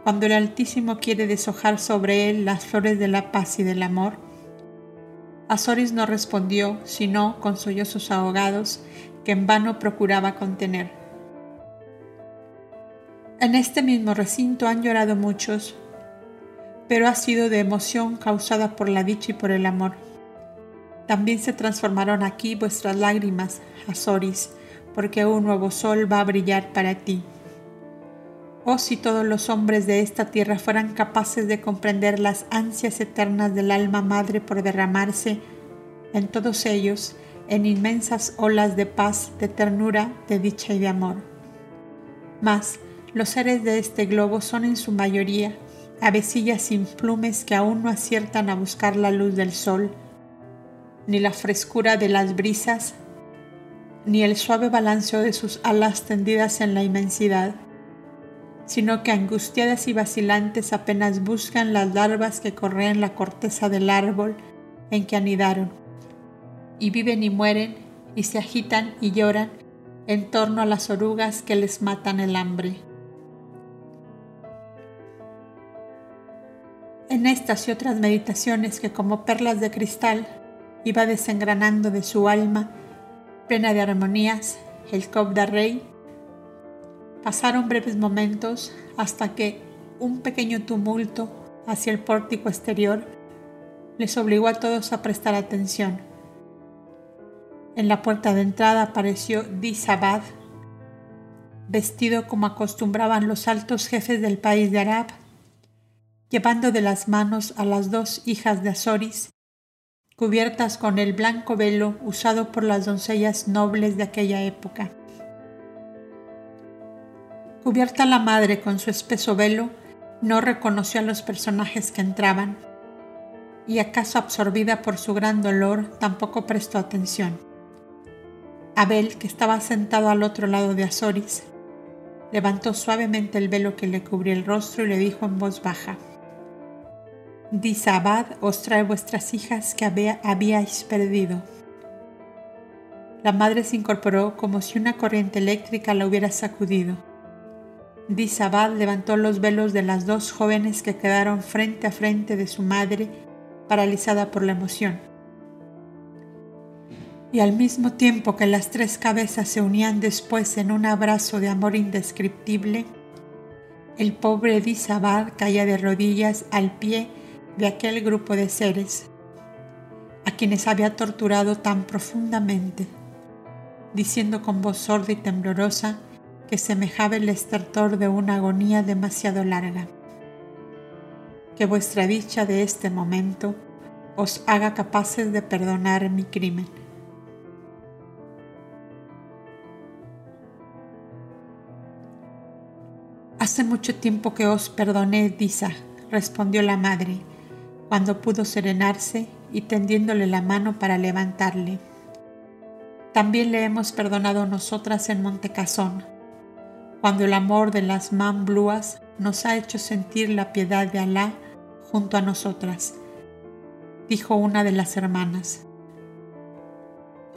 cuando el Altísimo quiere deshojar sobre él las flores de la paz y del amor? Azoris no respondió, sino con sollozos ahogados que en vano procuraba contener. En este mismo recinto han llorado muchos, pero ha sido de emoción causada por la dicha y por el amor. También se transformaron aquí vuestras lágrimas, Azoris, porque un nuevo sol va a brillar para ti. Oh, si todos los hombres de esta tierra fueran capaces de comprender las ansias eternas del alma madre por derramarse en todos ellos en inmensas olas de paz, de ternura, de dicha y de amor. Mas los seres de este globo son en su mayoría avecillas sin plumes que aún no aciertan a buscar la luz del sol, ni la frescura de las brisas, ni el suave balanceo de sus alas tendidas en la inmensidad sino que angustiadas y vacilantes apenas buscan las larvas que correan la corteza del árbol en que anidaron, y viven y mueren, y se agitan y lloran en torno a las orugas que les matan el hambre. En estas y otras meditaciones que como perlas de cristal iba desengranando de su alma, plena de armonías, el Cobda Rey, pasaron breves momentos hasta que un pequeño tumulto hacia el pórtico exterior les obligó a todos a prestar atención. En la puerta de entrada apareció Disabad, vestido como acostumbraban los altos jefes del país de Arab, llevando de las manos a las dos hijas de Azoris, cubiertas con el blanco velo usado por las doncellas nobles de aquella época. Cubierta la madre con su espeso velo, no reconoció a los personajes que entraban, y acaso absorbida por su gran dolor, tampoco prestó atención. Abel, que estaba sentado al otro lado de Azoris, levantó suavemente el velo que le cubría el rostro y le dijo en voz baja, Disabad os trae vuestras hijas que habíais perdido. La madre se incorporó como si una corriente eléctrica la hubiera sacudido. Disabad levantó los velos de las dos jóvenes que quedaron frente a frente de su madre, paralizada por la emoción. Y al mismo tiempo que las tres cabezas se unían después en un abrazo de amor indescriptible, el pobre Disabad caía de rodillas al pie de aquel grupo de seres a quienes había torturado tan profundamente, diciendo con voz sorda y temblorosa que semejaba el estertor de una agonía demasiado larga. Que vuestra dicha de este momento os haga capaces de perdonar mi crimen. Hace mucho tiempo que os perdoné, Disa, respondió la madre, cuando pudo serenarse y tendiéndole la mano para levantarle. También le hemos perdonado nosotras en Montecasón, cuando el amor de las Mambluas nos ha hecho sentir la piedad de Alá junto a nosotras, dijo una de las hermanas.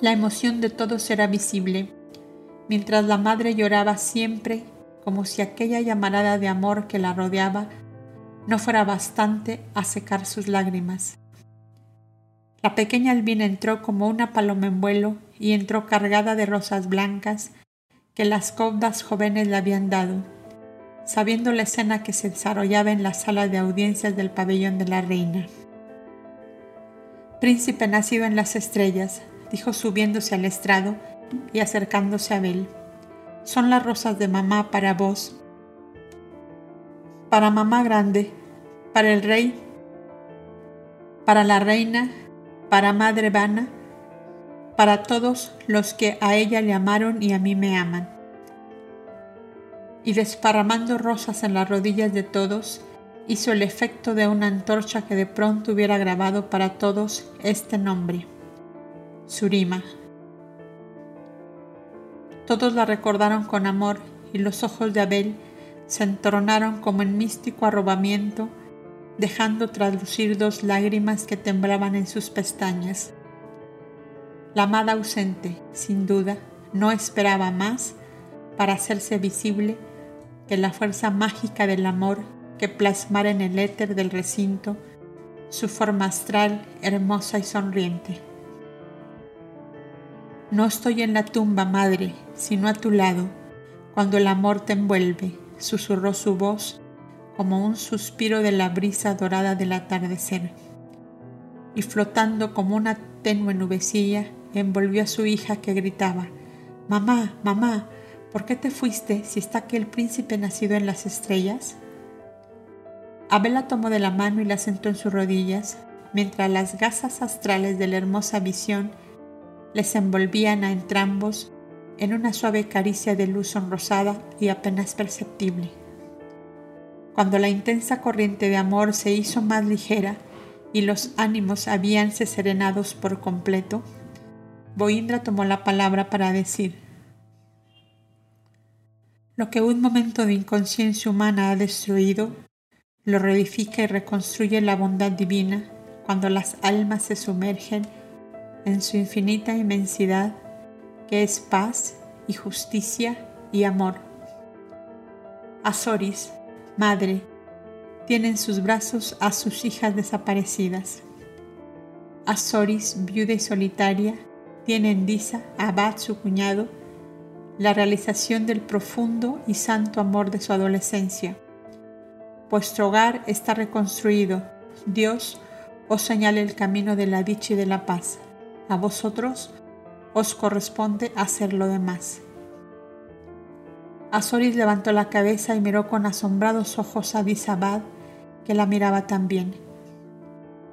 La emoción de todos era visible, mientras la madre lloraba siempre como si aquella llamarada de amor que la rodeaba no fuera bastante a secar sus lágrimas. La pequeña Albina entró como una paloma en vuelo y entró cargada de rosas blancas que las cobdas jóvenes le habían dado, sabiendo la escena que se desarrollaba en la sala de audiencias del pabellón de la reina. Príncipe nacido en las estrellas, dijo subiéndose al estrado y acercándose a Abel. Son las rosas de mamá para vos. Para mamá grande, para el rey, para la reina, para Madre Vana, para todos los que a ella le amaron y a mí me aman. Y desparramando rosas en las rodillas de todos, hizo el efecto de una antorcha que de pronto hubiera grabado para todos este nombre, Surima. Todos la recordaron con amor y los ojos de Abel se entornaron como en místico arrobamiento dejando traslucir dos lágrimas que temblaban en sus pestañas. La amada ausente, sin duda, no esperaba más para hacerse visible que la fuerza mágica del amor que plasmara en el éter del recinto su forma astral, hermosa y sonriente. No estoy en la tumba, madre, sino a tu lado, cuando el amor te envuelve, susurró su voz como un suspiro de la brisa dorada del atardecer, y flotando como una tenue nubecilla, envolvió a su hija que gritaba, Mamá, mamá, ¿por qué te fuiste si está aquel príncipe nacido en las estrellas? Abel la tomó de la mano y la sentó en sus rodillas, mientras las gasas astrales de la hermosa visión les envolvían a entrambos en una suave caricia de luz sonrosada y apenas perceptible. Cuando la intensa corriente de amor se hizo más ligera y los ánimos habíanse serenados por completo, Boindra tomó la palabra para decir, lo que un momento de inconsciencia humana ha destruido, lo reedifica y reconstruye la bondad divina cuando las almas se sumergen en su infinita inmensidad, que es paz y justicia y amor. Azoris, madre, tiene en sus brazos a sus hijas desaparecidas. Azoris, viuda y solitaria, tiene en Disa, Abad su cuñado, la realización del profundo y santo amor de su adolescencia. Vuestro hogar está reconstruido. Dios os señale el camino de la dicha y de la paz. A vosotros os corresponde hacer lo demás. Azoris levantó la cabeza y miró con asombrados ojos a Disabad, que la miraba también.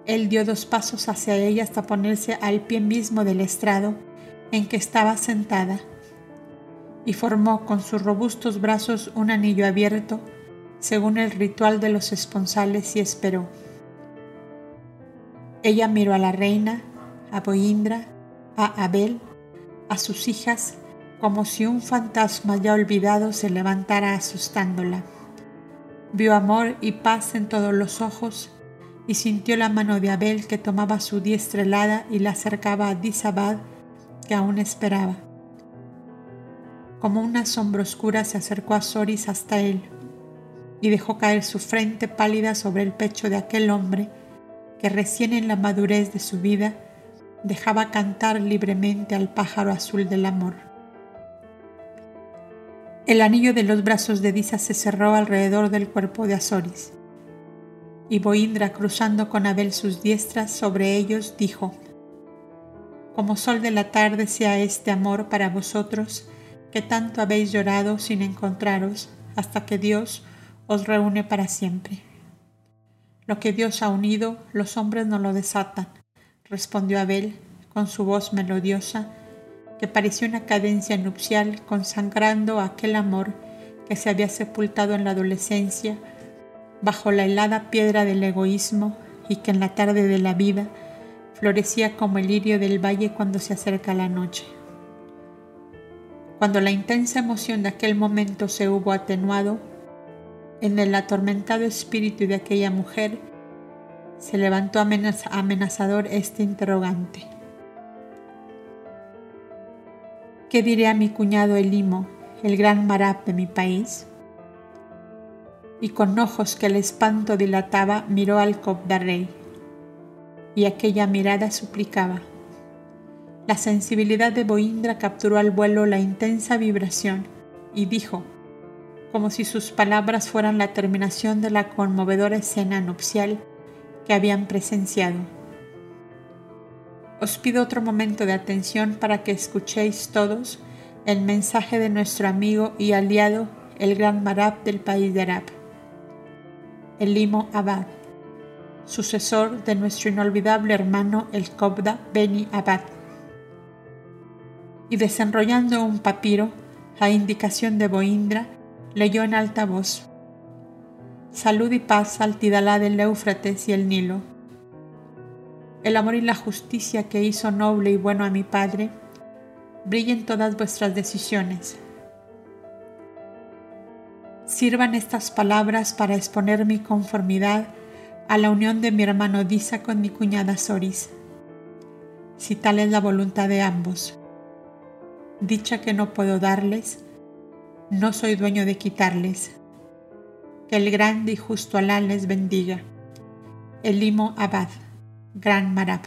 Él dio dos pasos hacia ella hasta ponerse al pie mismo del estrado en que estaba sentada y formó con sus robustos brazos un anillo abierto según el ritual de los esponsales y esperó. Ella miró a la reina, a Boindra, a Abel, a sus hijas, como si un fantasma ya olvidado se levantara asustándola. Vio amor y paz en todos los ojos y sintió la mano de Abel que tomaba su diestra helada y la acercaba a Disabad, que aún esperaba. Como una sombra oscura se acercó a Soris hasta él y dejó caer su frente pálida sobre el pecho de aquel hombre que recién en la madurez de su vida dejaba cantar libremente al pájaro azul del amor. El anillo de los brazos de Disa se cerró alrededor del cuerpo de Azoris y Boindra, cruzando con Abel sus diestras sobre ellos, dijo, Como sol de la tarde sea este amor para vosotros, que tanto habéis llorado sin encontraros, hasta que Dios os reúne para siempre. Lo que Dios ha unido, los hombres no lo desatan, respondió Abel con su voz melodiosa, que parecía una cadencia nupcial consagrando aquel amor que se había sepultado en la adolescencia bajo la helada piedra del egoísmo y que en la tarde de la vida florecía como el lirio del valle cuando se acerca la noche. Cuando la intensa emoción de aquel momento se hubo atenuado, en el atormentado espíritu de aquella mujer se levantó amenazador este interrogante. ¿Qué diré a mi cuñado Elimo, el gran marap de mi país? Y con ojos que el espanto dilataba miró al Cobda Rey. Y aquella mirada suplicaba. La sensibilidad de Boindra capturó al vuelo la intensa vibración y dijo, como si sus palabras fueran la terminación de la conmovedora escena nupcial que habían presenciado. Os pido otro momento de atención para que escuchéis todos el mensaje de nuestro amigo y aliado, el gran Marab del país de Arab el limo Abad, sucesor de nuestro inolvidable hermano el Cobda Beni Abad. Y desenrollando un papiro, a indicación de Boindra, leyó en alta voz: Salud y paz al Tidalá del Éufrates y el Nilo. El amor y la justicia que hizo noble y bueno a mi Padre, brillen todas vuestras decisiones Sirvan estas palabras para exponer mi conformidad a la unión de mi hermano Disa con mi cuñada Soris, si tal es la voluntad de ambos. Dicha que no puedo darles, no soy dueño de quitarles. Que el grande y justo Alá les bendiga. El limo Abad, Gran Marab.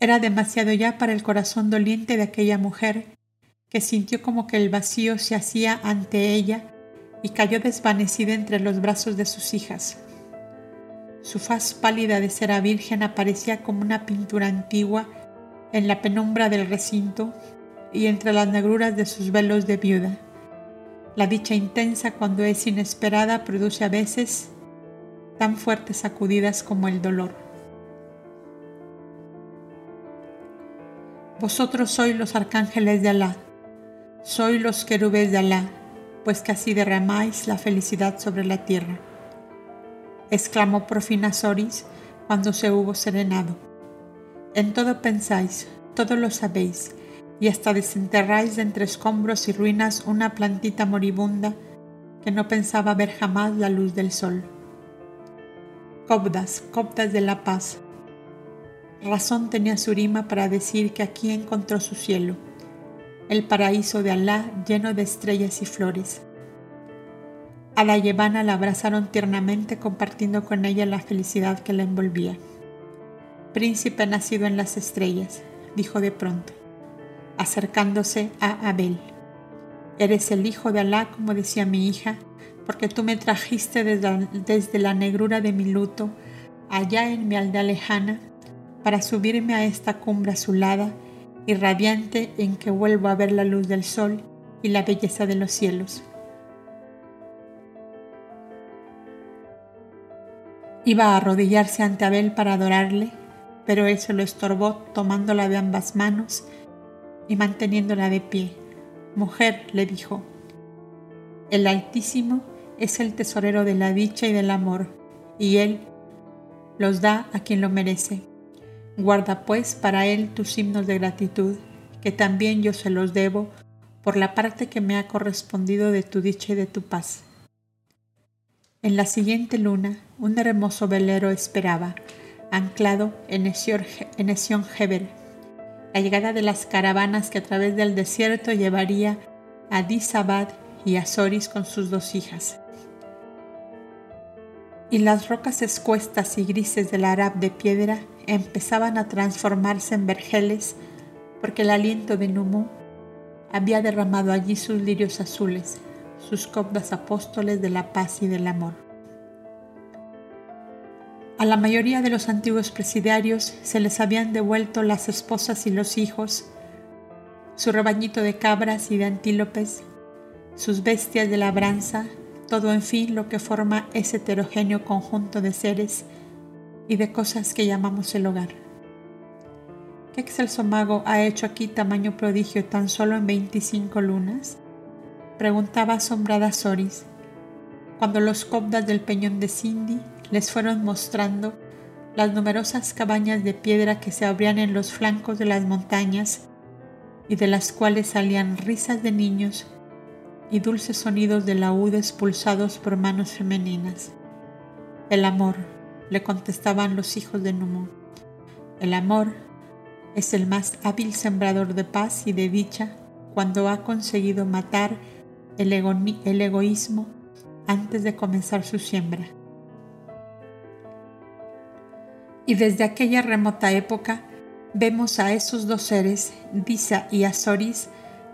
Era demasiado ya para el corazón doliente de aquella mujer que sintió como que el vacío se hacía ante ella y cayó desvanecida entre los brazos de sus hijas. Su faz pálida de cera virgen aparecía como una pintura antigua en la penumbra del recinto y entre las negruras de sus velos de viuda. La dicha intensa cuando es inesperada produce a veces tan fuertes sacudidas como el dolor. Vosotros sois los arcángeles de Alá soy los querubes de Alá, pues casi derramáis la felicidad sobre la tierra. Exclamó por fin Azoris cuando se hubo serenado. En todo pensáis, todo lo sabéis, y hasta desenterráis de entre escombros y ruinas una plantita moribunda que no pensaba ver jamás la luz del sol. Cobdas, cobdas de la paz. Razón tenía Surima para decir que aquí encontró su cielo, el paraíso de Alá lleno de estrellas y flores. A la Yevana la abrazaron tiernamente compartiendo con ella la felicidad que la envolvía. Príncipe nacido en las estrellas, dijo de pronto, acercándose a Abel. Eres el hijo de Alá, como decía mi hija, porque tú me trajiste desde, la negrura de mi luto, allá en mi aldea lejana, para subirme a esta cumbre azulada y radiante en que vuelvo a ver la luz del sol y la belleza de los cielos. Iba a arrodillarse ante Abel para adorarle, pero él se lo estorbó tomándola de ambas manos y manteniéndola de pie. Mujer, le dijo, el Altísimo es el tesorero de la dicha y del amor, y Él los da a quien lo merece. Guarda pues para Él tus himnos de gratitud, que también yo se los debo por la parte que me ha correspondido de tu dicha y de tu paz. En la siguiente luna, un hermoso velero esperaba, anclado en Esión Heber, la llegada de las caravanas que a través del desierto llevaría a Disabad y a Soris con sus dos hijas. Y las rocas escuestas y grises del Arab de piedra empezaban a transformarse en vergeles porque el aliento de Numú había derramado allí sus lirios azules, sus copdas apóstoles de la paz y del amor. A la mayoría de los antiguos presidiarios se les habían devuelto las esposas y los hijos, su rebañito de cabras y de antílopes, sus bestias de labranza, todo en fin lo que forma ese heterogéneo conjunto de seres y de cosas que llamamos el hogar. ¿Qué excelso mago ha hecho aquí tamaño prodigio tan solo en 25 lunas? Preguntaba asombrada Soris, cuando los cobdas del peñón de Cindy les fueron mostrando las numerosas cabañas de piedra que se abrían en los flancos de las montañas y de las cuales salían risas de niños y dulces sonidos de laúd expulsados por manos femeninas. El amor, le contestaban los hijos de Numú. El amor es el más hábil sembrador de paz y de dicha cuando ha conseguido matar el, el egoísmo antes de comenzar su siembra. Y desde aquella remota época vemos a esos dos seres, Disa y Azoris,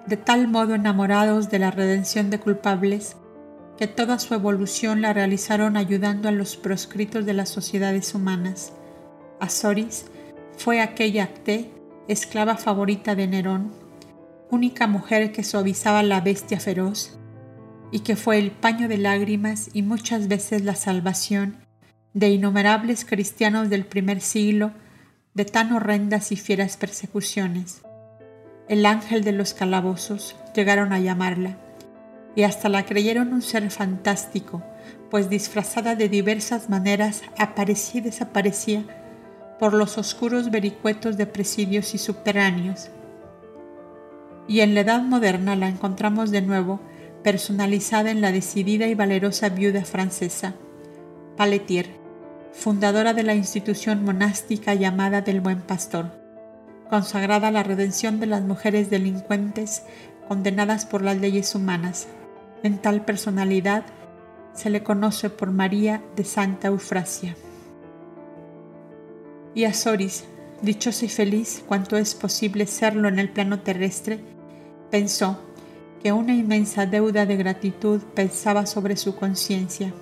de tal modo enamorados de la redención de culpables, que toda su evolución la realizaron ayudando a los proscritos de las sociedades humanas. Azoris fue aquella Acté, esclava favorita de Nerón, única mujer que suavizaba la bestia feroz, y que fue el paño de lágrimas y muchas veces la salvación de innumerables cristianos del primer siglo de tan horrendas y fieras persecuciones. El ángel de los calabozos llegaron a llamarla, y hasta la creyeron un ser fantástico, pues disfrazada de diversas maneras aparecía y desaparecía por los oscuros vericuetos de presidios y subterráneos. Y en la edad moderna la encontramos de nuevo personalizada en la decidida y valerosa viuda francesa, Paletier, fundadora de la institución monástica llamada del Buen Pastor, consagrada a la redención de las mujeres delincuentes condenadas por las leyes humanas. En tal personalidad se le conoce por María de Santa Eufrasia. Y Azoris, dichosa y feliz cuanto es posible serlo en el plano terrestre, pensó que una inmensa deuda de gratitud pesaba sobre su conciencia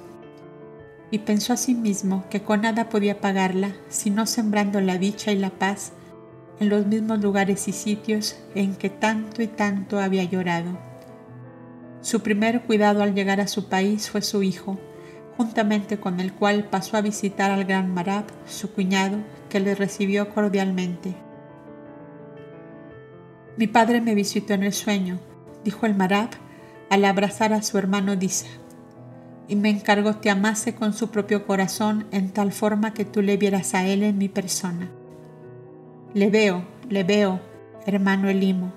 y pensó a sí mismo que con nada podía pagarla, sino sembrando la dicha y la paz en los mismos lugares y sitios en que tanto y tanto había llorado. Su primer cuidado al llegar a su país fue su hijo, juntamente con el cual pasó a visitar al gran Marab, su cuñado, que le recibió cordialmente. Mi padre me visitó en el sueño, dijo el Marab al abrazar a su hermano Disa y me encargo te amase con su propio corazón en tal forma que tú le vieras a él en mi persona. Le veo, le veo, hermano Elimo,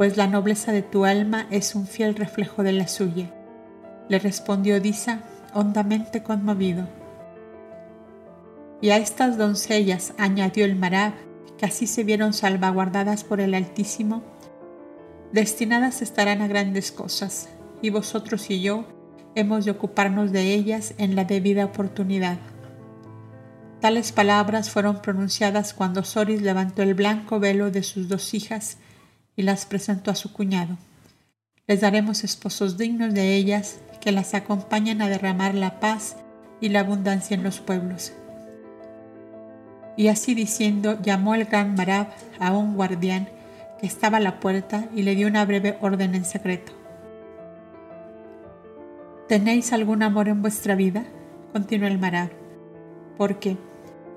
pues la nobleza de tu alma es un fiel reflejo de la suya, le respondió Disa hondamente conmovido. Y a estas doncellas, añadió el Marab, que así se vieron salvaguardadas por el Altísimo, destinadas estarán a grandes cosas, y vosotros y yo hemos de ocuparnos de ellas en la debida oportunidad. Tales palabras fueron pronunciadas cuando Soris levantó el blanco velo de sus dos hijas y las presentó a su cuñado. Les daremos esposos dignos de ellas que las acompañen a derramar la paz y la abundancia en los pueblos. Y así diciendo, llamó el gran Marab a un guardián que estaba a la puerta y le dio una breve orden en secreto. ¿Tenéis algún amor en vuestra vida? continuó el Marab, porque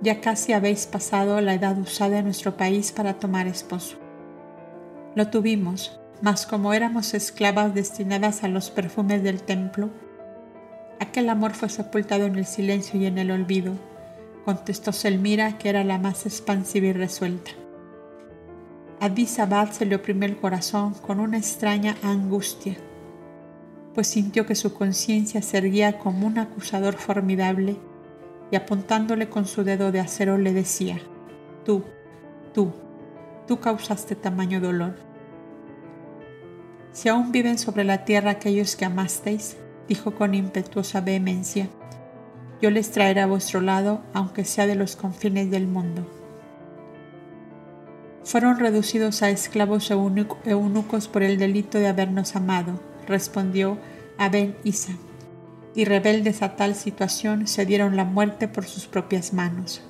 ya casi habéis pasado la edad usada en nuestro país para tomar esposo. Lo tuvimos, mas como éramos esclavas destinadas a los perfumes del templo, aquel amor fue sepultado en el silencio y en el olvido, contestó Selmira, que era la más expansiva y resuelta. A Disabad se le oprimió el corazón con una extraña angustia pues sintió que su conciencia se erguía como un acusador formidable y apuntándole con su dedo de acero le decía, tú, tú, tú causaste tamaño dolor. Si aún viven sobre la tierra aquellos que amasteis, dijo con impetuosa vehemencia, yo les traeré a vuestro lado, aunque sea de los confines del mundo. Fueron reducidos a esclavos eunucos por el delito de habernos amado respondió Aben Isa, y rebeldes a tal situación se dieron la muerte por sus propias manos.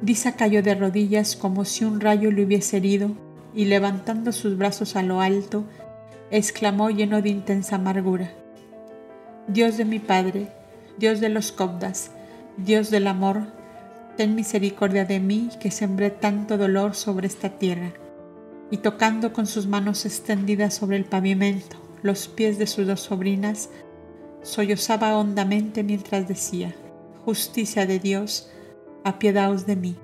Disa cayó de rodillas como si un rayo le hubiese herido y levantando sus brazos a lo alto, exclamó lleno de intensa amargura, Dios de mi Padre, Dios de los Cobdas, Dios del amor, ten misericordia de mí que sembré tanto dolor sobre esta tierra. Y tocando con sus manos extendidas sobre el pavimento los pies de sus dos sobrinas, sollozaba hondamente mientras decía, Justicia de Dios, apiadaos de mí.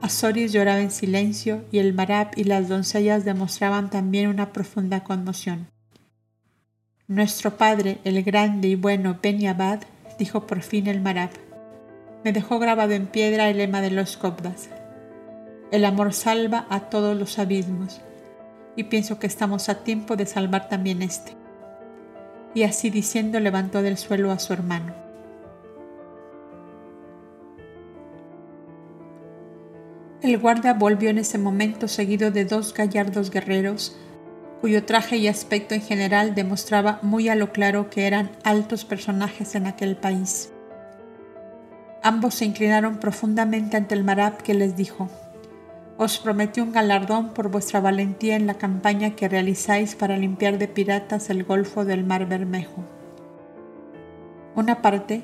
Azoris lloraba en silencio y el marab y las doncellas demostraban también una profunda conmoción. Nuestro padre, el grande y bueno Beniabad, dijo por fin el marab, me dejó grabado en piedra el lema de los cobdas, el amor salva a todos los abismos y pienso que estamos a tiempo de salvar también este. Y así diciendo levantó del suelo a su hermano. El guardia volvió en ese momento seguido de dos gallardos guerreros, cuyo traje y aspecto en general demostraba muy a lo claro que eran altos personajes en aquel país. Ambos se inclinaron profundamente ante el marab que les dijo, os prometí un galardón por vuestra valentía en la campaña que realizáis para limpiar de piratas el Golfo del Mar Bermejo. Una parte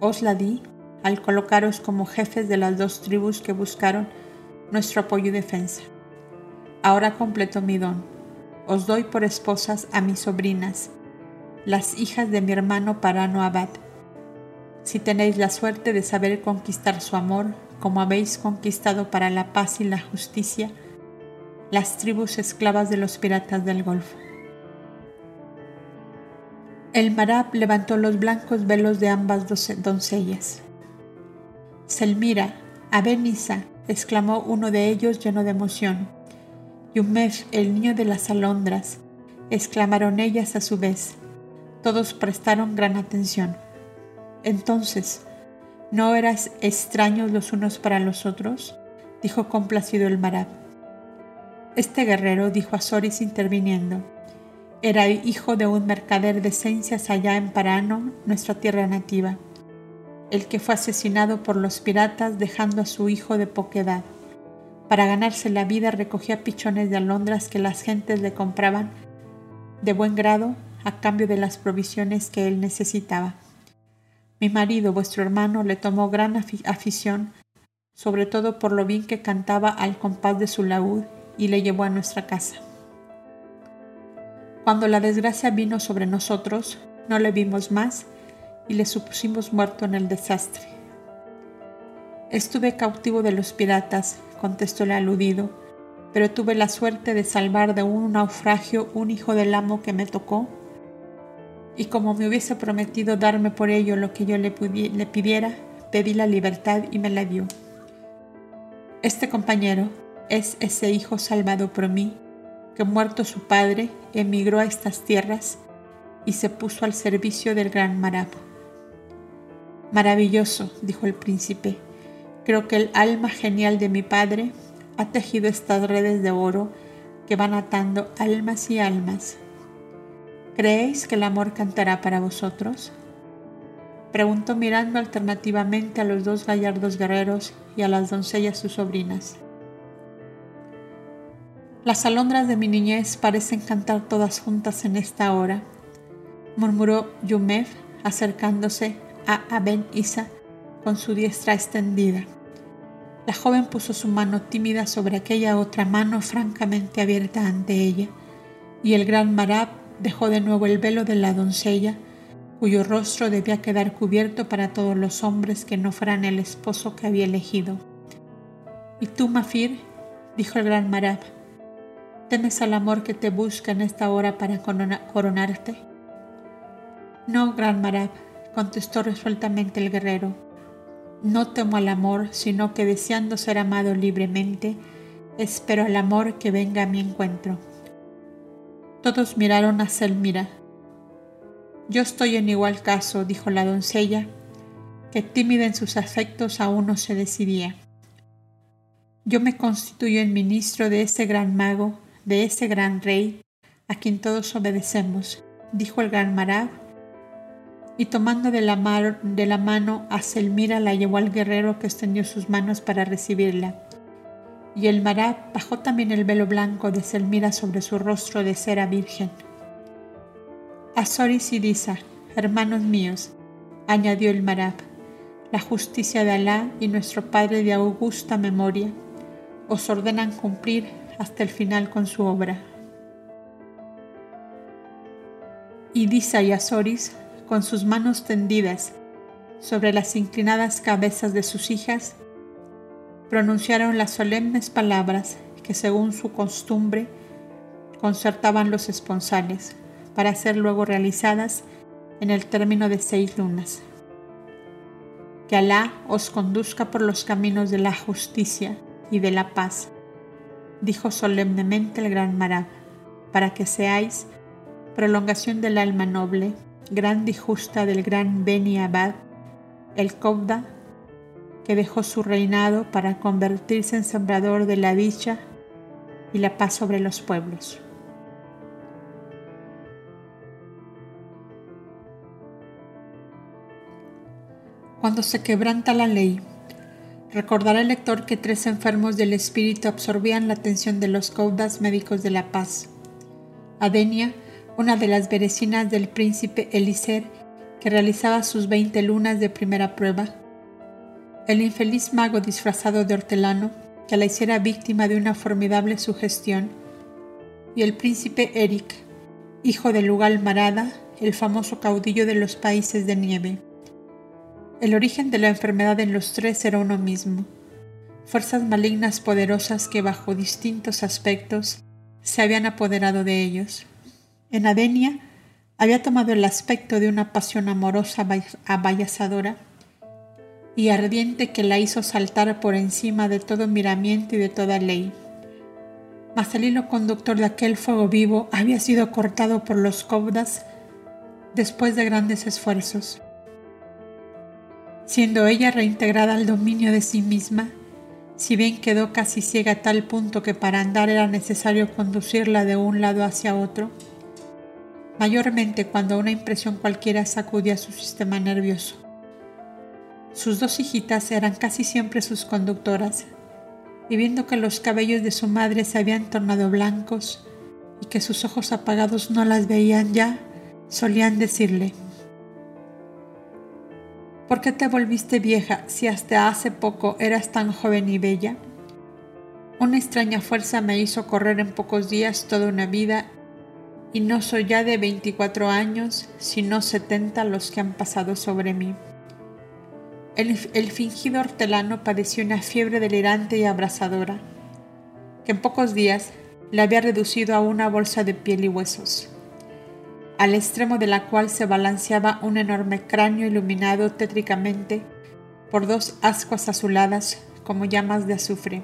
os la di al colocaros como jefes de las dos tribus que buscaron nuestro apoyo y defensa. Ahora completo mi don. Os doy por esposas a mis sobrinas, las hijas de mi hermano Parano Abad. Si tenéis la suerte de saber conquistar su amor, como habéis conquistado para la paz y la justicia las tribus esclavas de los piratas del Golfo. El Marab levantó los blancos velos de ambas doncellas. Selmira, Abenisa, exclamó uno de ellos lleno de emoción. Yumef, el niño de las alondras, exclamaron ellas a su vez. Todos prestaron gran atención. Entonces, ¿No eras extraños los unos para los otros? dijo complacido el Marab. Este guerrero, dijo a interviniendo, era hijo de un mercader de esencias allá en Parano, nuestra tierra nativa, el que fue asesinado por los piratas dejando a su hijo de poca edad. Para ganarse la vida recogía pichones de alondras que las gentes le compraban de buen grado a cambio de las provisiones que él necesitaba. Mi marido, vuestro hermano, le tomó gran afición, sobre todo por lo bien que cantaba al compás de su laúd, y le llevó a nuestra casa. Cuando la desgracia vino sobre nosotros, no le vimos más y le supusimos muerto en el desastre. Estuve cautivo de los piratas, contestó el aludido, pero tuve la suerte de salvar de un naufragio un hijo del amo que me tocó y como me hubiese prometido darme por ello lo que yo le, pidiera, pedí la libertad y me la dio. Este compañero es ese hijo salvado por mí, que muerto su padre, emigró a estas tierras y se puso al servicio del gran Marab. Maravilloso, dijo el príncipe. Creo que el alma genial de mi padre ha tejido estas redes de oro que van atando almas y almas. ¿Creéis que el amor cantará para vosotros? Preguntó mirando alternativamente a los dos gallardos guerreros y a las doncellas sus sobrinas. Las alondras de mi niñez parecen cantar todas juntas en esta hora, murmuró Yumev acercándose a Aben Isa con su diestra extendida. La joven puso su mano tímida sobre aquella otra mano francamente abierta ante ella, y el gran Marab dejó de nuevo el velo de la doncella, cuyo rostro debía quedar cubierto para todos los hombres que no fueran el esposo que había elegido. ¿Y tú, Mafir? dijo el gran Marab, ¿temes al amor que te busca en esta hora para coronarte? No, gran Marab, contestó resueltamente el guerrero. No temo al amor, sino que deseando ser amado libremente, espero al amor que venga a mi encuentro. Todos miraron a Selmira. Yo estoy en igual caso, dijo la doncella, que tímida en sus afectos aún no se decidía. Yo me constituyo en ministro de ese gran mago, de ese gran rey, a quien todos obedecemos, dijo el gran Marab, y tomando de la, mano a Selmira la llevó al guerrero que extendió sus manos para recibirla y el Marab bajó también el velo blanco de Selmira sobre su rostro de cera virgen. Azoris y Disa, hermanos míos, añadió el Marab, la justicia de Alá y nuestro Padre de augusta memoria os ordenan cumplir hasta el final con su obra. Y Disa y Azoris, con sus manos tendidas sobre las inclinadas cabezas de sus hijas, pronunciaron las solemnes palabras que según su costumbre concertaban los esponsales para ser luego realizadas en el término de seis lunas. Que Alá os conduzca por los caminos de la justicia y de la paz, dijo solemnemente el gran Marab, para que seáis prolongación del alma noble, grande y justa del gran Beni Abad, el Kobda que dejó su reinado para convertirse en sembrador de la dicha y la paz sobre los pueblos. Cuando se quebranta la ley, recordará el lector que tres enfermos del espíritu absorbían la atención de los caudas médicos de la paz. Adenia, una de las berecinas del príncipe Eliser, que realizaba sus veinte lunas de primera prueba, el infeliz mago disfrazado de hortelano que la hiciera víctima de una formidable sugestión, y el príncipe Eric, hijo de Lugal Marada, el famoso caudillo de los países de nieve. El origen de la enfermedad en los tres era uno mismo, fuerzas malignas poderosas que bajo distintos aspectos se habían apoderado de ellos. En Adenia había tomado el aspecto de una pasión amorosa abayazadora y ardiente que la hizo saltar por encima de todo miramiento y de toda ley. Mas el hilo conductor de aquel fuego vivo había sido cortado por los cobdas después de grandes esfuerzos. Siendo ella reintegrada al dominio de sí misma, si bien quedó casi ciega a tal punto que para andar era necesario conducirla de un lado hacia otro, mayormente cuando una impresión cualquiera sacudía su sistema nervioso. Sus dos hijitas eran casi siempre sus conductoras, y viendo que los cabellos de su madre se habían tornado blancos y que sus ojos apagados no las veían ya, solían decirle, ¿Por qué te volviste vieja si hasta hace poco eras tan joven y bella? Una extraña fuerza me hizo correr en pocos días toda una vida y no soy ya de 24 años, sino 70 los que han pasado sobre mí. El, fingido hortelano padeció una fiebre delirante y abrasadora, que en pocos días le había reducido a una bolsa de piel y huesos. al extremo de la cual se balanceaba un enorme cráneo iluminado tétricamente por dos ascuas azuladas como llamas de azufre.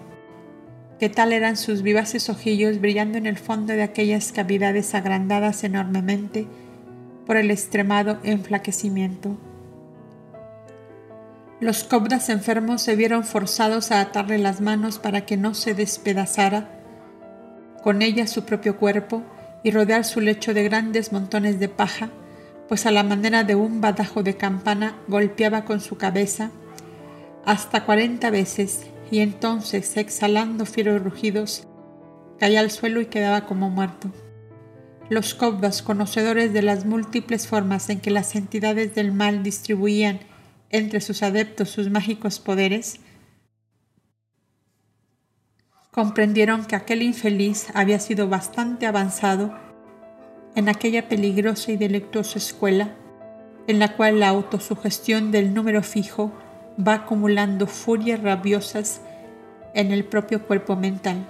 Qué tal eran sus vivaces ojillos brillando en el fondo de aquellas cavidades agrandadas enormemente por el extremado enflaquecimiento. Los cobras enfermos se vieron forzados a atarle las manos para que no se despedazara con ella su propio cuerpo y rodear su lecho de grandes montones de paja, pues a la manera de un badajo de campana golpeaba con su cabeza hasta cuarenta veces y entonces, exhalando fieros rugidos, caía al suelo y quedaba como muerto. Los Kobdas, conocedores de las múltiples formas en que las entidades del mal distribuían entre sus adeptos sus mágicos poderes, comprendieron que aquel infeliz había sido bastante avanzado en aquella peligrosa y delictuosa escuela en la cual la autosugestión del número fijo va acumulando furias rabiosas en el propio cuerpo mental.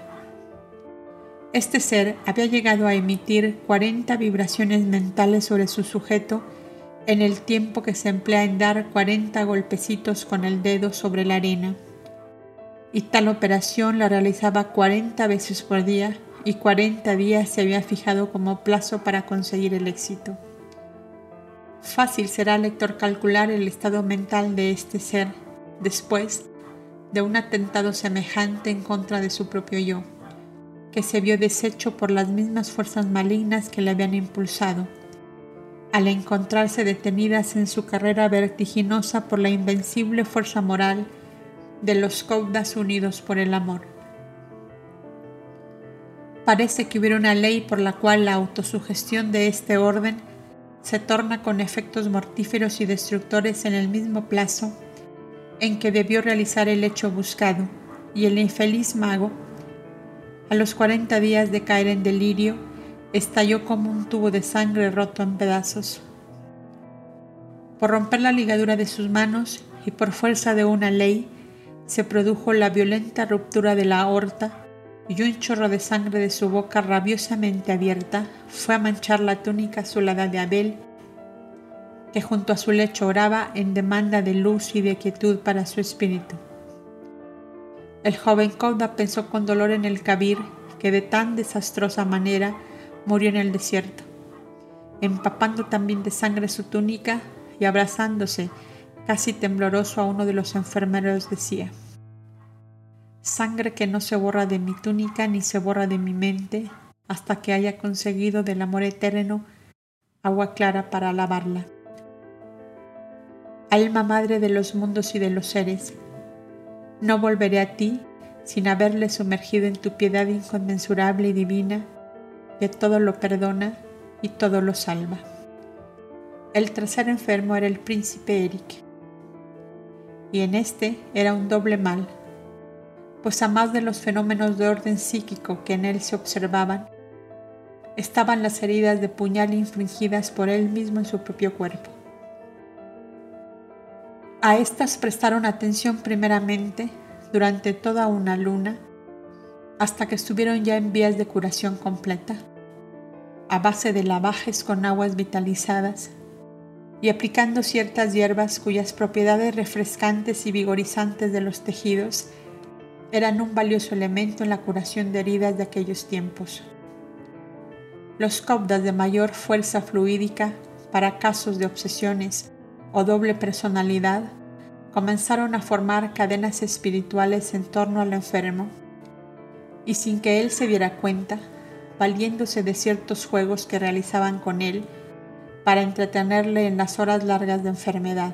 Este ser había llegado a emitir 40 vibraciones mentales sobre su sujeto en el tiempo que se emplea en dar 40 golpecitos con el dedo sobre la arena y tal operación la realizaba 40 veces por día y 40 días se había fijado como plazo para conseguir el éxito. Fácil será al lector calcular el estado mental de este ser después de un atentado semejante en contra de su propio yo, que se vio deshecho por las mismas fuerzas malignas que le habían impulsado, al encontrarse detenidas en su carrera vertiginosa por la invencible fuerza moral de los Caudas unidos por el amor. Parece que hubiera una ley por la cual la autosugestión de este orden se torna con efectos mortíferos y destructores en el mismo plazo en que debió realizar el hecho buscado, y el infeliz mago, a los cuarenta días de caer en delirio, estalló como un tubo de sangre roto en pedazos. Por romper la ligadura de sus manos y por fuerza de una ley, se produjo la violenta ruptura de la aorta y un chorro de sangre de su boca rabiosamente abierta fue a manchar la túnica azulada de Abel, que junto a su lecho oraba en demanda de luz y de quietud para su espíritu. El joven Koda pensó con dolor en el Kabir que de tan desastrosa manera murió en el desierto, empapando también de sangre su túnica y abrazándose casi tembloroso a uno de los enfermeros decía, Sangre que no se borra de mi túnica ni se borra de mi mente hasta que haya conseguido del amor eterno agua clara para lavarla. Alma madre de los mundos y de los seres, no volveré a ti sin haberle sumergido en tu piedad inconmensurable y divina, que todo lo perdona y todo lo salva. El tercer enfermo era el príncipe Eric y en este era un doble mal, pues a más de los fenómenos de orden psíquico que en él se observaban, estaban las heridas de puñal infringidas por él mismo en su propio cuerpo. A estas prestaron atención primeramente durante toda una luna, hasta que estuvieron ya en vías de curación completa, a base de lavajes con aguas vitalizadas y aplicando ciertas hierbas cuyas propiedades refrescantes y vigorizantes de los tejidos eran un valioso elemento en la curación de heridas de aquellos tiempos. Los cobdas de mayor fuerza fluídica para casos de obsesiones o doble personalidad comenzaron a formar cadenas espirituales en torno al enfermo y sin que él se diera cuenta, valiéndose de ciertos juegos que realizaban con él, para entretenerle en las horas largas de enfermedad.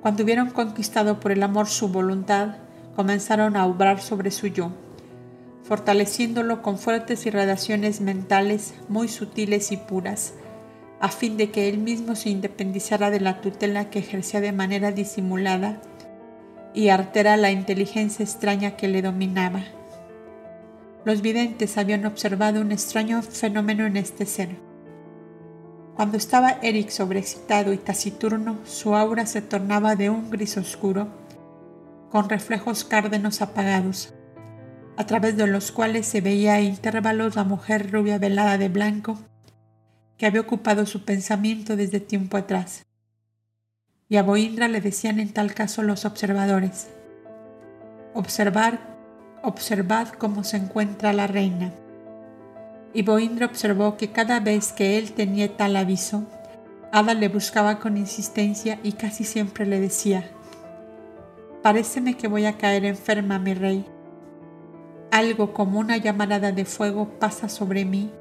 Cuando hubieron conquistado por el amor su voluntad, comenzaron a obrar sobre su yo, fortaleciéndolo con fuertes irradiaciones mentales muy sutiles y puras, a fin de que él mismo se independizara de la tutela que ejercía de manera disimulada y artera la inteligencia extraña que le dominaba. Los videntes habían observado un extraño fenómeno en este ser cuando estaba Eric sobreexcitado y taciturno, su aura se tornaba de un gris oscuro, con reflejos cárdenos apagados, a través de los cuales se veía a intervalos la mujer rubia velada de blanco, que había ocupado su pensamiento desde tiempo atrás. Y a Boindra le decían en tal caso los observadores, observar, observad cómo se encuentra la reina. Y Boindra observó que cada vez que él tenía tal aviso, Ada le buscaba con insistencia y casi siempre le decía, Paréceme que voy a caer enferma, mi rey. Algo como una llamarada de fuego pasa sobre mí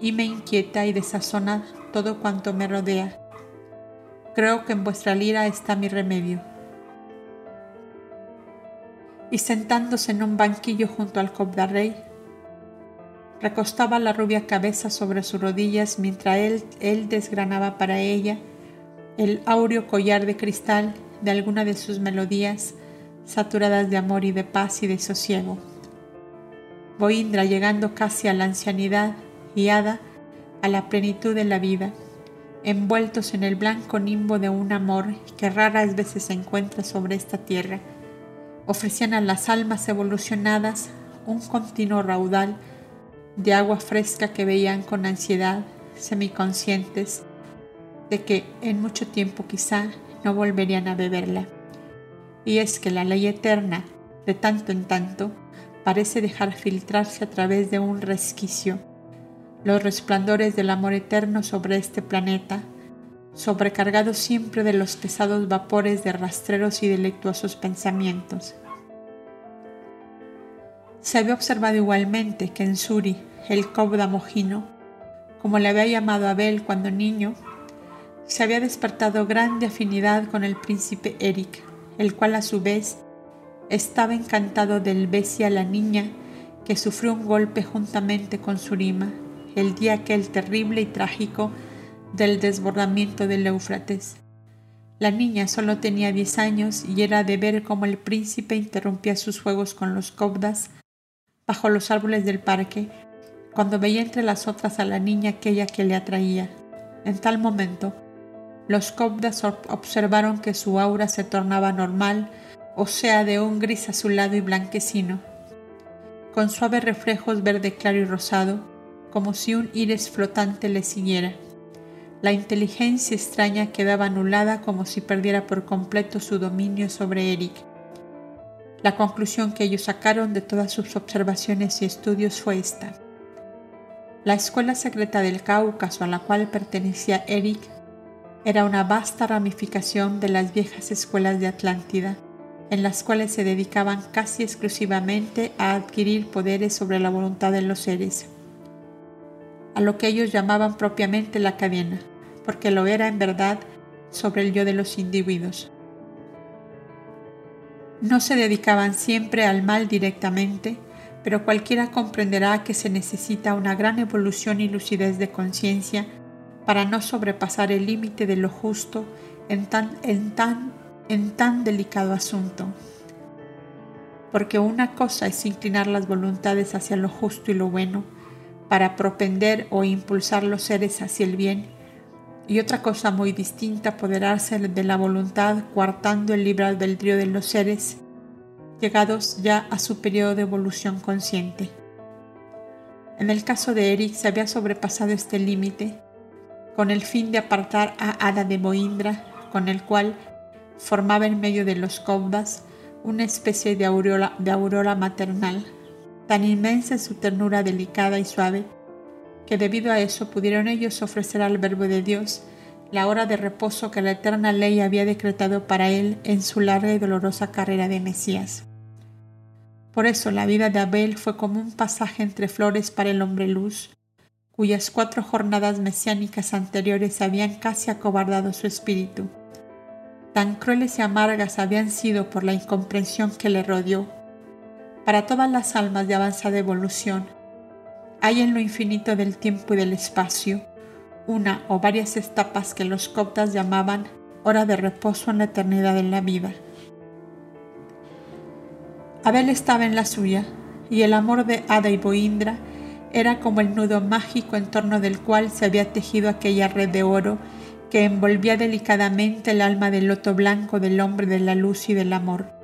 y me inquieta y desazona todo cuanto me rodea. Creo que en vuestra lira está mi remedio. Y sentándose en un banquillo junto al cobda rey, recostaba la rubia cabeza sobre sus rodillas mientras él, él desgranaba para ella el áureo collar de cristal de alguna de sus melodías saturadas de amor y de paz y de sosiego. Boindra, llegando casi a la ancianidad, guiada a la plenitud de la vida, envueltos en el blanco nimbo de un amor que raras veces se encuentra sobre esta tierra, ofrecían a las almas evolucionadas un continuo raudal de agua fresca que veían con ansiedad, semiconscientes de que en mucho tiempo quizá no volverían a beberla. Y es que la ley eterna, de tanto en tanto, parece dejar filtrarse a través de un resquicio los resplandores del amor eterno sobre este planeta, sobrecargado siempre de los pesados vapores de rastreros y delictuosos pensamientos. Se había observado igualmente que en Suri, el Cobda Mojino, como le había llamado Abel cuando niño, se había despertado grande afinidad con el príncipe Eric, el cual a su vez estaba encantado del Besia la niña que sufrió un golpe juntamente con Surima el día aquel terrible y trágico del desbordamiento del Éufrates. La niña solo tenía diez años y era de ver cómo el príncipe interrumpía sus juegos con los cobdas bajo los árboles del parque, cuando veía entre las otras a la niña aquella que le atraía. En tal momento, los cobdas observaron que su aura se tornaba normal, o sea, de un gris azulado y blanquecino, con suaves reflejos verde claro y rosado, como si un iris flotante le siguiera. La inteligencia extraña quedaba anulada como si perdiera por completo su dominio sobre Eric. La conclusión que ellos sacaron de todas sus observaciones y estudios fue esta. La escuela secreta del Cáucaso a la cual pertenecía Eric era una vasta ramificación de las viejas escuelas de Atlántida, en las cuales se dedicaban casi exclusivamente a adquirir poderes sobre la voluntad de los seres a lo que ellos llamaban propiamente la cadena, porque lo era en verdad sobre el yo de los individuos. No se dedicaban siempre al mal directamente, pero cualquiera comprenderá que se necesita una gran evolución y lucidez de conciencia para no sobrepasar el límite de lo justo en tan, en, tan, en tan delicado asunto. Porque una cosa es inclinar las voluntades hacia lo justo y lo bueno, para propender o impulsar los seres hacia el bien, y otra cosa muy distinta apoderarse de la voluntad coartando el libre albedrío de los seres llegados ya a su periodo de evolución consciente. En el caso de Eric se había sobrepasado este límite con el fin de apartar a Ada de Boindra, con el cual formaba en medio de los cobdas una especie de de aurora maternal Tan inmensa es su ternura delicada y suave, que debido a eso pudieron ellos ofrecer al Verbo de Dios la hora de reposo que la eterna ley había decretado para él en su larga y dolorosa carrera de Mesías. Por eso la vida de Abel fue como un pasaje entre flores para el hombre luz, cuyas cuatro jornadas mesiánicas anteriores habían casi acobardado su espíritu. Tan crueles y amargas habían sido por la incomprensión que le rodeó, para todas las almas de avanzada evolución. Hay en lo infinito del tiempo y del espacio una o varias etapas que los coptas llamaban hora de reposo en la eternidad en la vida. Abel estaba en la suya y el amor de Ada y Boindra era como el nudo mágico en torno del cual se había tejido aquella red de oro que envolvía delicadamente el alma del loto blanco del hombre de la luz y del amor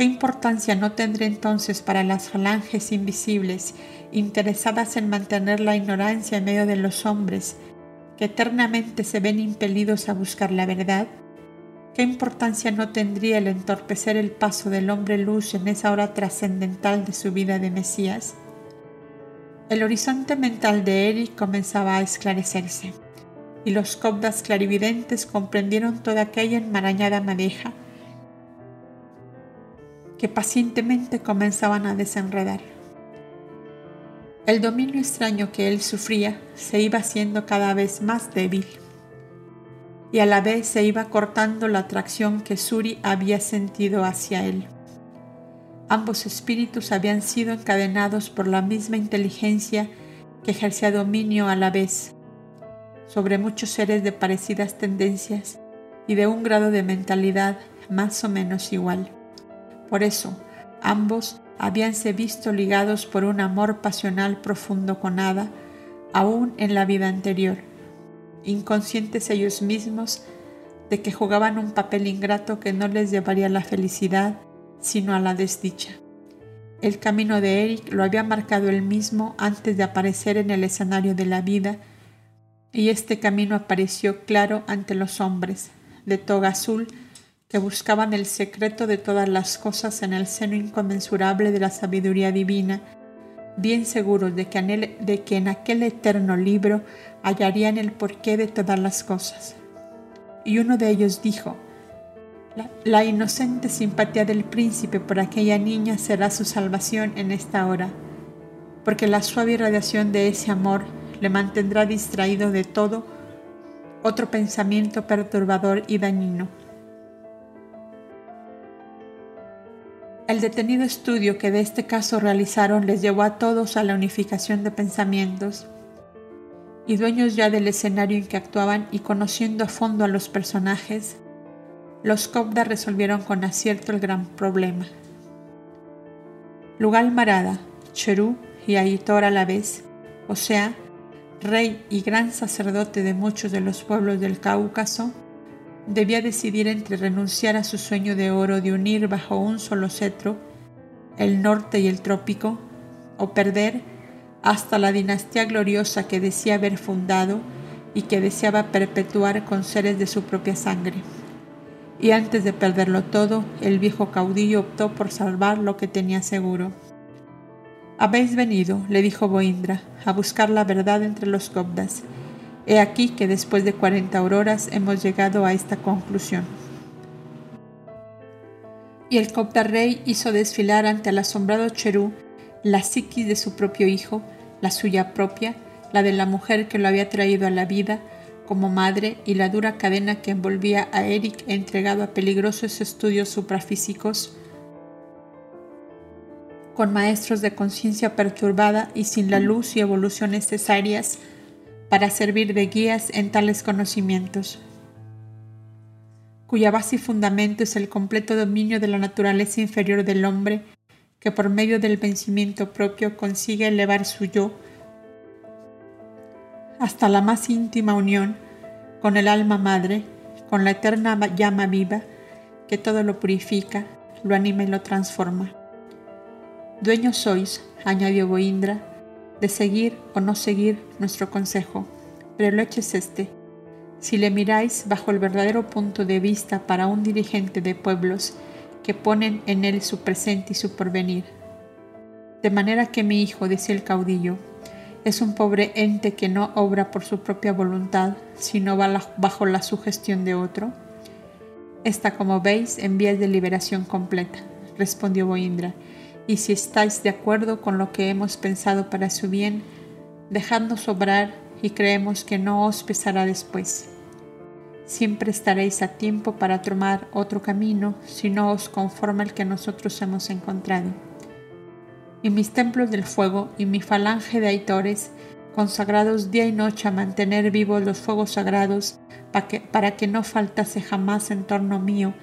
¿Qué importancia no tendrá entonces para las falanges invisibles interesadas en mantener la ignorancia en medio de los hombres que eternamente se ven impelidos a buscar la verdad? ¿Qué importancia no tendría el entorpecer el paso del hombre luz en esa hora trascendental de su vida de Mesías? El horizonte mental de Eric comenzaba a esclarecerse, y los cobdas clarividentes comprendieron toda aquella enmarañada madeja que pacientemente comenzaban a desenredar. El dominio extraño que él sufría se iba haciendo cada vez más débil y a la vez se iba cortando la atracción que Suri había sentido hacia él. Ambos espíritus habían sido encadenados por la misma inteligencia que ejercía dominio a la vez sobre muchos seres de parecidas tendencias y de un grado de mentalidad más o menos igual. Por eso, ambos habíanse visto ligados por un amor pasional profundo con Ada, aún en la vida anterior inconscientes ellos mismos de que jugaban un papel ingrato que no les llevaría a la felicidad, sino a la desdicha. El camino de Eric lo había marcado él mismo antes de aparecer en el escenario de la vida, y este camino apareció claro ante los hombres, de toga azul, que buscaban el secreto de todas las cosas en el seno inconmensurable de la sabiduría divina, bien seguros de que, en aquel eterno libro hallarían el porqué de todas las cosas. Y uno de ellos dijo, la, inocente simpatía del príncipe por aquella niña será su salvación en esta hora, porque la suave irradiación de ese amor le mantendrá distraído de todo otro pensamiento perturbador y dañino. El detenido estudio que de este caso realizaron les llevó a todos a la unificación de pensamientos y dueños ya del escenario en que actuaban y conociendo a fondo a los personajes, los Cobda resolvieron con acierto el gran problema. Lugal Marada, Cherú y Aitor a la vez, o sea, rey y gran sacerdote de muchos de los pueblos del Cáucaso, debía decidir entre renunciar a su sueño de oro de unir bajo un solo cetro el norte y el trópico, o perder hasta la dinastía gloriosa que decía haber fundado y que deseaba perpetuar con seres de su propia sangre. Y antes de perderlo todo, el viejo caudillo optó por salvar lo que tenía seguro. Habéis venido, le dijo Boindra, a buscar la verdad entre los cobdas. He aquí que después de cuarenta auroras hemos llegado a esta conclusión. Y el copta rey hizo desfilar ante el asombrado Cherú la psiquis de su propio hijo, la suya propia, la de la mujer que lo había traído a la vida como madre y la dura cadena que envolvía a Eric entregado a peligrosos estudios suprafísicos con maestros de conciencia perturbada y sin la luz y evolución necesarias para servir de guías en tales conocimientos, cuya base y fundamento es el completo dominio de la naturaleza inferior del hombre que por medio del vencimiento propio consigue elevar su yo hasta la más íntima unión con el alma madre, con la eterna llama viva que todo lo purifica, lo anima y lo transforma. Dueños sois, añadió Boindra, de seguir o no seguir nuestro consejo, pero el hecho es este. Si le miráis bajo el verdadero punto de vista para un dirigente de pueblos, que ponen en él su presente y su porvenir. De manera que mi hijo, decía el caudillo, es un pobre ente que no obra por su propia voluntad, sino bajo la sugestión de otro. Está, como veis, en vías de liberación completa, respondió Boindra, y si estáis de acuerdo con lo que hemos pensado para su bien, dejadnos obrar y creemos que no os pesará después. Siempre estaréis a tiempo para tomar otro camino si no os conforma el que nosotros hemos encontrado. Y mis templos del fuego y mi falange de aitores, consagrados día y noche a mantener vivos los fuegos sagrados, para que, no faltase jamás en torno mío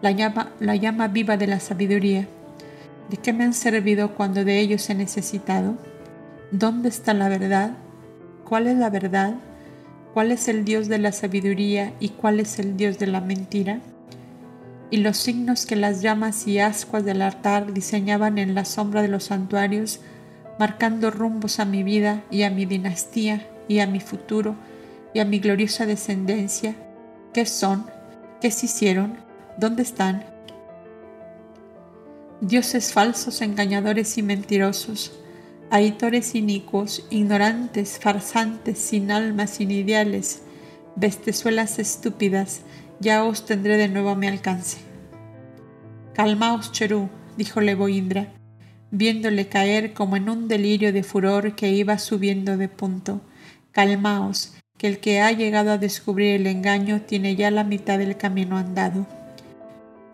la llama viva de la sabiduría. ¿De qué me han servido cuando de ellos he necesitado? ¿Dónde está la verdad? ¿Cuál es la verdad? cuál es el Dios de la sabiduría y cuál es el Dios de la mentira. y los signos que las llamas y ascuas del altar diseñaban en la sombra de los santuarios, marcando rumbos a mi vida y a mi dinastía y a mi futuro y a mi gloriosa descendencia, ¿qué son? ¿Qué se hicieron? ¿Dónde están? Dioses falsos, engañadores y mentirosos, aitores inicuos, ignorantes, farsantes, sin alma, sin ideales, bestezuelas estúpidas, ya os tendré de nuevo a mi alcance. Calmaos, Cherú, dijo Leboindra, viéndole caer como en un delirio de furor que iba subiendo de punto. Calmaos, que el que ha llegado a descubrir el engaño tiene ya la mitad del camino andado.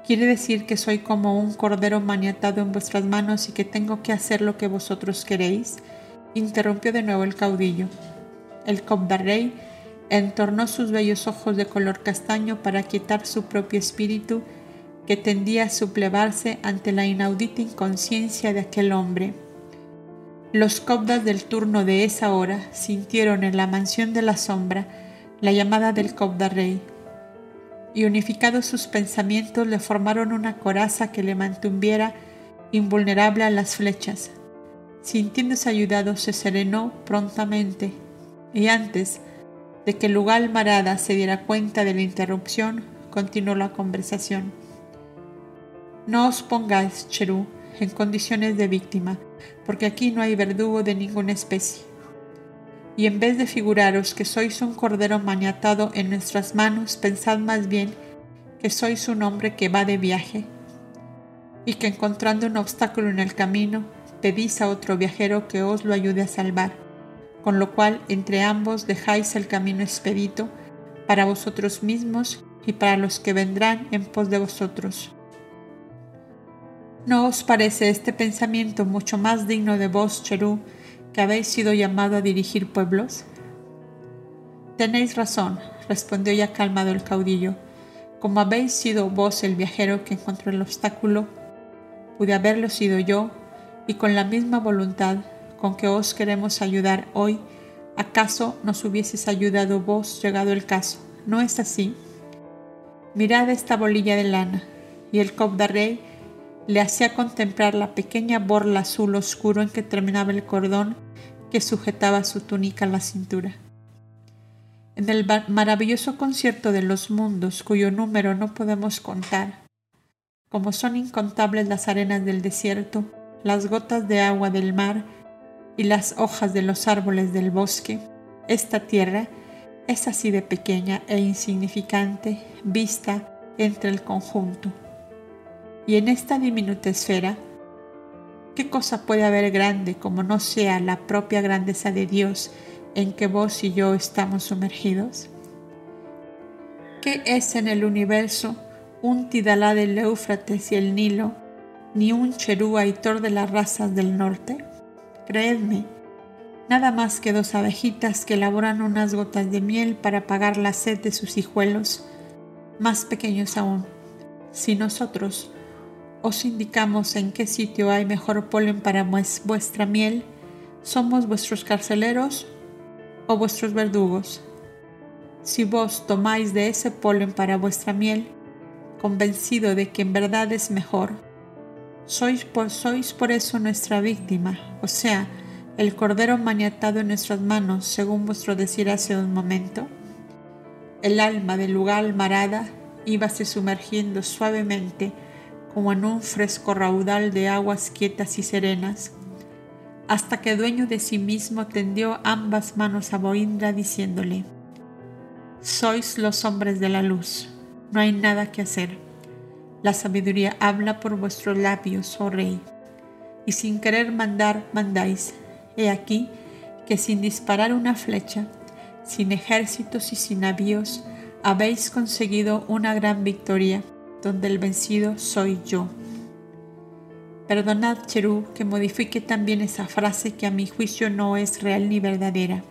¿Quiere decir que soy como un cordero maniatado en vuestras manos y que tengo que hacer lo que vosotros queréis? interrumpió de nuevo el caudillo. El rey entornó sus bellos ojos de color castaño para quitar su propio espíritu que tendía a suplevarse ante la inaudita inconsciencia de aquel hombre. Los cobdas del turno de esa hora sintieron en la mansión de la sombra la llamada del cobda rey, y unificados sus pensamientos le formaron una coraza que le mantuviera invulnerable a las flechas. Sintiéndose ayudado se serenó prontamente, y antes de que Lugal Marada se diera cuenta de la interrupción, continuó la conversación. No os pongáis, Cherú, en condiciones de víctima, porque aquí no hay verdugo de ninguna especie. Y en vez de figuraros que sois un cordero maniatado en nuestras manos, pensad más bien que sois un hombre que va de viaje, y que encontrando un obstáculo en el camino, pedís a otro viajero que os lo ayude a salvar con lo cual entre ambos dejáis el camino expedito para vosotros mismos y para los que vendrán en pos de vosotros. ¿No os parece este pensamiento mucho más digno de vos, Cherú, habéis sido llamado a dirigir pueblos? Tenéis razón, respondió ya calmado el caudillo. Como habéis sido vos el viajero que encontró el obstáculo, pude haberlo sido yo, y con la misma voluntad con que os queremos ayudar hoy, ¿acaso nos hubieses ayudado vos llegado el caso? ¿No es así? Mirad esta bolilla de lana. Y el Cobda Rey le hacía contemplar la pequeña borla azul oscuro en que terminaba el cordón que sujetaba su túnica a la cintura. En el maravilloso concierto de los mundos, cuyo número no podemos contar, como son incontables las arenas del desierto, las gotas de agua del mar y las hojas de los árboles del bosque, esta tierra es así de pequeña e insignificante vista entre el conjunto. Y en esta diminuta esfera, ¿qué cosa puede haber grande como no sea la propia grandeza de Dios en que vos y yo estamos sumergidos? ¿Qué es en el universo un Tidalá del Éufrates y el Nilo, ni un Cherú aitor de las razas del norte? creedme, nada más que dos abejitas que elaboran unas gotas de miel para apagar la sed de sus hijuelos, más pequeños aún. Si nosotros os indicamos en qué sitio hay mejor polen para vuestra miel, somos vuestros carceleros o vuestros verdugos. Si vos tomáis de ese polen para vuestra miel, convencido de que en verdad es mejor, sois por, sois por eso nuestra víctima, o sea, el cordero maniatado en nuestras manos, según vuestro decir hace un momento. El alma del lugar marada íbase sumergiendo suavemente como en un fresco raudal de aguas quietas y serenas, hasta que dueño de sí mismo tendió ambas manos a Boindra diciéndole, Sois los hombres de la luz, no hay nada que hacer la sabiduría habla por vuestros labios, oh Rey, y sin querer mandar, mandáis. He aquí que sin disparar una flecha, sin ejércitos y sin navíos, habéis conseguido una gran victoria, donde el vencido soy yo. Perdonad, Cherú, que modifique también esa frase que a mi juicio no es real ni verdadera.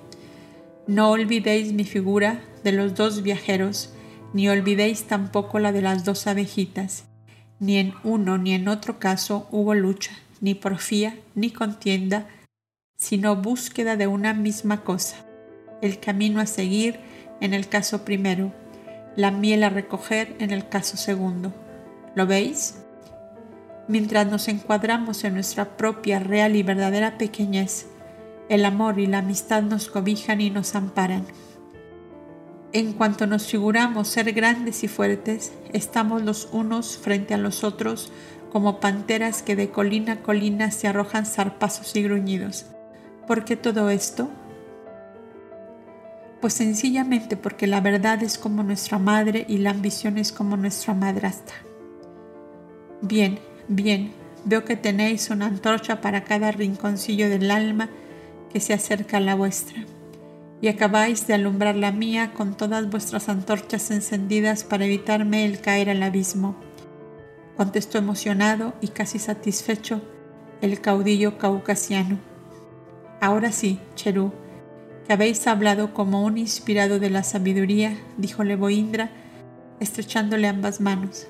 No olvidéis mi figura de los dos viajeros, ni olvidéis tampoco la de las dos abejitas. Ni en uno ni en otro caso hubo lucha, ni porfía, ni contienda, sino búsqueda de una misma cosa, el camino a seguir en el caso primero, la miel a recoger en el caso segundo. ¿Lo veis? Mientras nos encuadramos en nuestra propia real y verdadera pequeñez, el amor y la amistad nos cobijan y nos amparan. En cuanto nos figuramos ser grandes y fuertes, estamos los unos frente a los otros como panteras que de colina a colina se arrojan zarpazos y gruñidos. ¿Por qué todo esto? Pues sencillamente porque la verdad es como nuestra madre y la ambición es como nuestra madrastra. Bien, bien, veo que tenéis una antorcha para cada rinconcillo del alma que se acerca a la vuestra, y acabáis de alumbrar la mía con todas vuestras antorchas encendidas para evitarme el caer al abismo contestó emocionado y casi satisfecho el caudillo caucasiano. Ahora sí, Cherú, que habéis hablado como un inspirado de la sabiduría, dijo Leboindra, estrechándole ambas manos.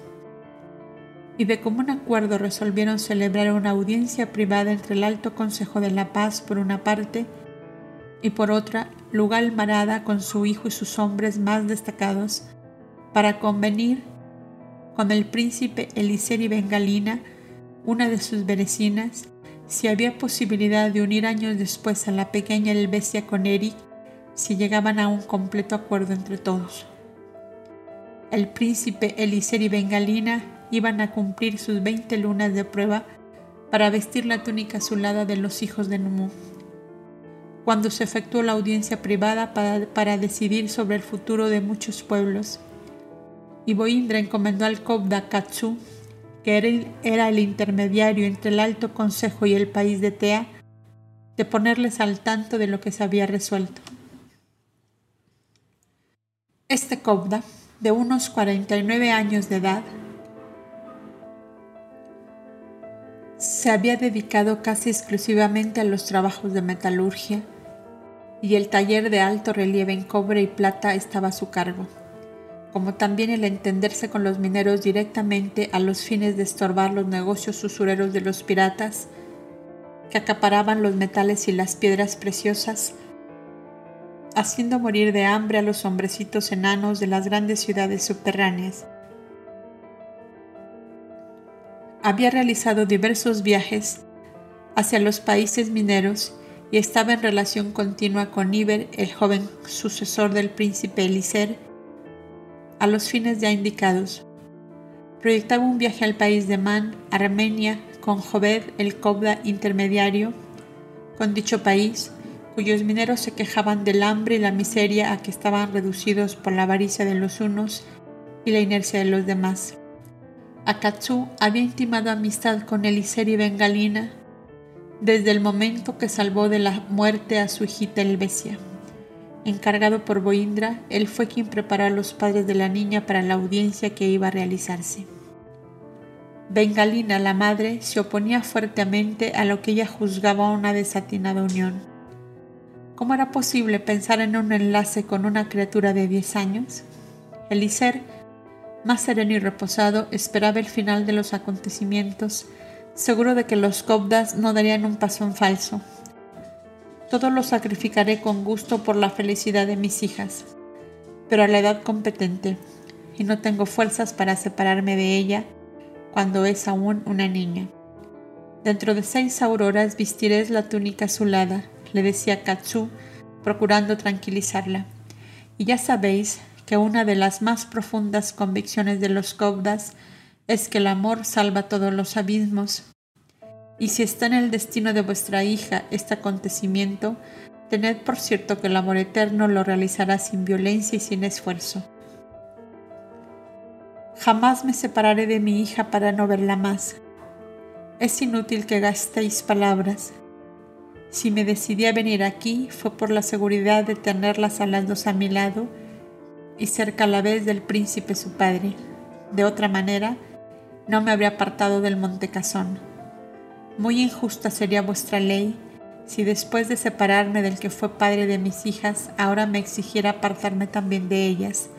Y de común acuerdo resolvieron celebrar una audiencia privada entre el Alto Consejo de la Paz por una parte y por otra Lugal Marada con su hijo y sus hombres más destacados para convenir con el príncipe Eliseri Bengalina, una de sus vecinas, si había posibilidad de unir años después a la pequeña Elvesia con Eric, si llegaban a un completo acuerdo entre todos. El príncipe Eliseri Bengalina iban a cumplir sus veinte lunas de prueba para vestir la túnica azulada de los hijos de Numu. Cuando se efectuó la audiencia privada para, para decidir sobre el futuro de muchos pueblos, y Boindra encomendó al Kobda Katsu, que era el intermediario entre el Alto Consejo y el país de Tea, de ponerles al tanto de lo que se había resuelto. Este Kobda, de unos 49 años de edad, se había dedicado casi exclusivamente a los trabajos de metalurgia y el taller de alto relieve en cobre y plata estaba a su cargo como también el entenderse con los mineros directamente a los fines de estorbar los negocios usureros de los piratas que acaparaban los metales y las piedras preciosas, haciendo morir de hambre a los hombrecitos enanos de las grandes ciudades subterráneas. Había realizado diversos viajes hacia los países mineros y estaba en relación continua con Iber, el joven sucesor del príncipe Elicer, a los fines ya indicados. Proyectaba un viaje al país de Man, Armenia, con Joved, el Kobda intermediario, con dicho país, cuyos mineros se quejaban del hambre y la miseria a que estaban reducidos por la avaricia de los unos y la inercia de los demás. Akatsu había intimado amistad con Eliseri Bengalina desde el momento que salvó de la muerte a su hijita Elvesia. Encargado por Boindra, él fue quien preparó a los padres de la niña para la audiencia que iba a realizarse. Bengalina, la madre, se oponía fuertemente a lo que ella juzgaba una desatinada unión. ¿Cómo era posible pensar en un enlace con una criatura de diez años? Eliser, más sereno y reposado, esperaba el final de los acontecimientos, seguro de que los Cobdas no darían un paso en falso, todo lo sacrificaré con gusto por la felicidad de mis hijas, pero a la edad competente, y no tengo fuerzas para separarme de ella cuando es aún una niña. Dentro de seis auroras vistiréis la túnica azulada, le decía Katsu, procurando tranquilizarla. Y ya sabéis que una de las más profundas convicciones de los Kobdas es que el amor salva todos los abismos y si está en el destino de vuestra hija este acontecimiento, tened por cierto que el amor eterno lo realizará sin violencia y sin esfuerzo. Jamás me separaré de mi hija para no verla más. Es inútil que gastéis palabras. Si me decidí a venir aquí fue por la seguridad de tenerlas a las dos a mi lado y cerca a la vez del príncipe su padre. De otra manera, no me habría apartado del Montecasón. Muy injusta sería vuestra ley si después de separarme del que fue padre de mis hijas, ahora me exigiera apartarme también de ellas.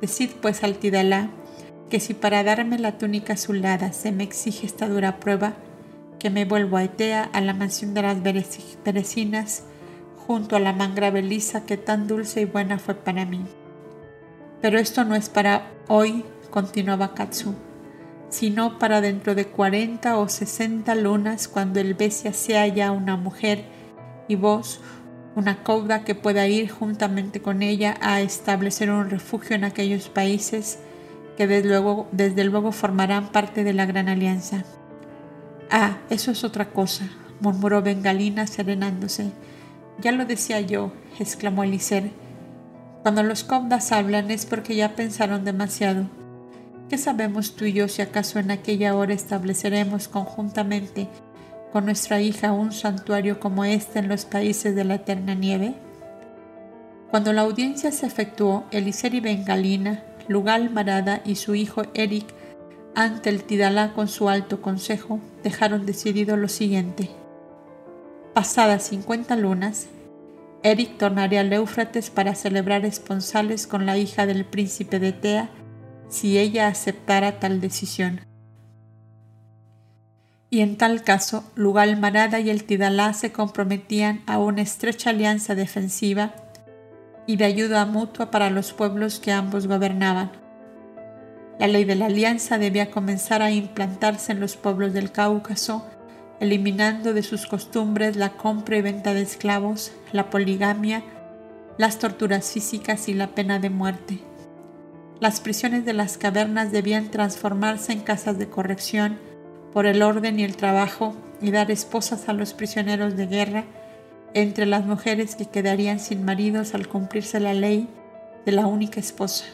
Decid pues al Tidalá que si para darme la túnica azulada se me exige esta dura prueba, que me vuelvo a Etea, a la mansión de las perecinas, junto a la mangra belisa que tan dulce y buena fue para mí. Pero esto no es para hoy, continuaba Katsu. Sino para dentro de cuarenta o sesenta lunas cuando el Besia sea ya una mujer y vos una cauda que pueda ir juntamente con ella a establecer un refugio en aquellos países que desde luego, desde luego formarán parte de la gran alianza. Ah, eso es otra cosa, murmuró Bengalina serenándose. Ya lo decía yo, exclamó Eliser. Cuando los cobdas hablan es porque ya pensaron demasiado. ¿Qué sabemos tú y yo si acaso en aquella hora estableceremos conjuntamente con nuestra hija un santuario como este en los países de la eterna nieve? Cuando la audiencia se efectuó, Eliser y Bengalina, Lugal Marada y su hijo Eric, ante el Tidalá con su alto consejo, dejaron decidido lo siguiente. Pasadas cincuenta lunas, Eric tornaría al Éufrates para celebrar esponsales con la hija del príncipe de Tea si ella aceptara tal decisión. Y en tal caso, Lugal Marada y el Tidalá se comprometían a una estrecha alianza defensiva y de ayuda mutua para los pueblos que ambos gobernaban. La ley de la alianza debía comenzar a implantarse en los pueblos del Cáucaso, eliminando de sus costumbres la compra y venta de esclavos, la poligamia, las torturas físicas y la pena de muerte. Las prisiones de las cavernas debían transformarse en casas de corrección por el orden y el trabajo y dar esposas a los prisioneros de guerra entre las mujeres que quedarían sin maridos al cumplirse la ley de la única esposa.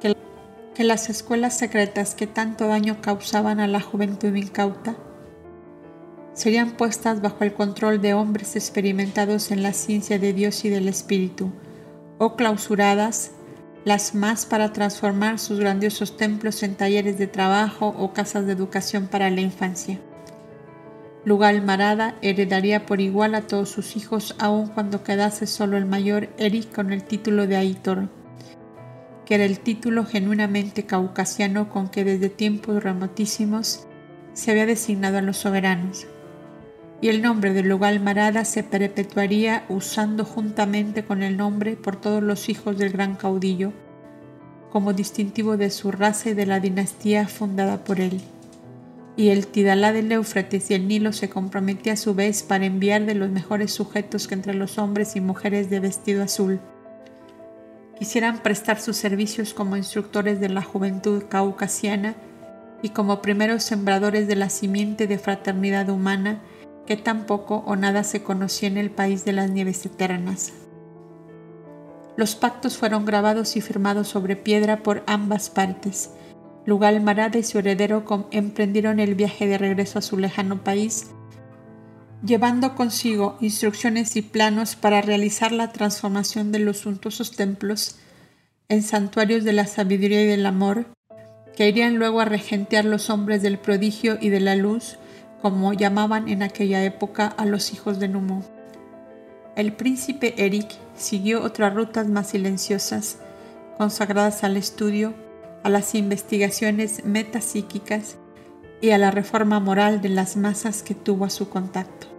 Que, las escuelas secretas que tanto daño causaban a la juventud incauta serían puestas bajo el control de hombres experimentados en la ciencia de Dios y del Espíritu, o clausuradas las más para transformar sus grandiosos templos en talleres de trabajo o casas de educación para la infancia. Lugal Marada heredaría por igual a todos sus hijos aun cuando quedase solo el mayor Eric con el título de Aitor, que era el título genuinamente caucasiano con que desde tiempos remotísimos se había designado a los soberanos. Y el nombre de Lugal Marada se perpetuaría usando juntamente con el nombre por todos los hijos del gran caudillo, como distintivo de su raza y de la dinastía fundada por él. Y el Tidalá del Éufrates y el Nilo se comprometía a su vez para enviar de los mejores sujetos que entre los hombres y mujeres de vestido azul. Quisieran prestar sus servicios como instructores de la juventud caucasiana y como primeros sembradores de la simiente de fraternidad humana que tan poco o nada se conocía en el país de las nieves eternas. Los pactos fueron grabados y firmados sobre piedra por ambas partes, Lugal Marada y su heredero emprendieron el viaje de regreso a su lejano país, llevando consigo instrucciones y planos para realizar la transformación de los suntuosos templos en santuarios de la sabiduría y del amor, que irían luego a regentear los hombres del prodigio y de la luz, como llamaban en aquella época a los hijos de Numo. El príncipe Eric siguió otras rutas más silenciosas, consagradas al estudio, a las investigaciones metapsíquicas y a la reforma moral de las masas que tuvo a su contacto.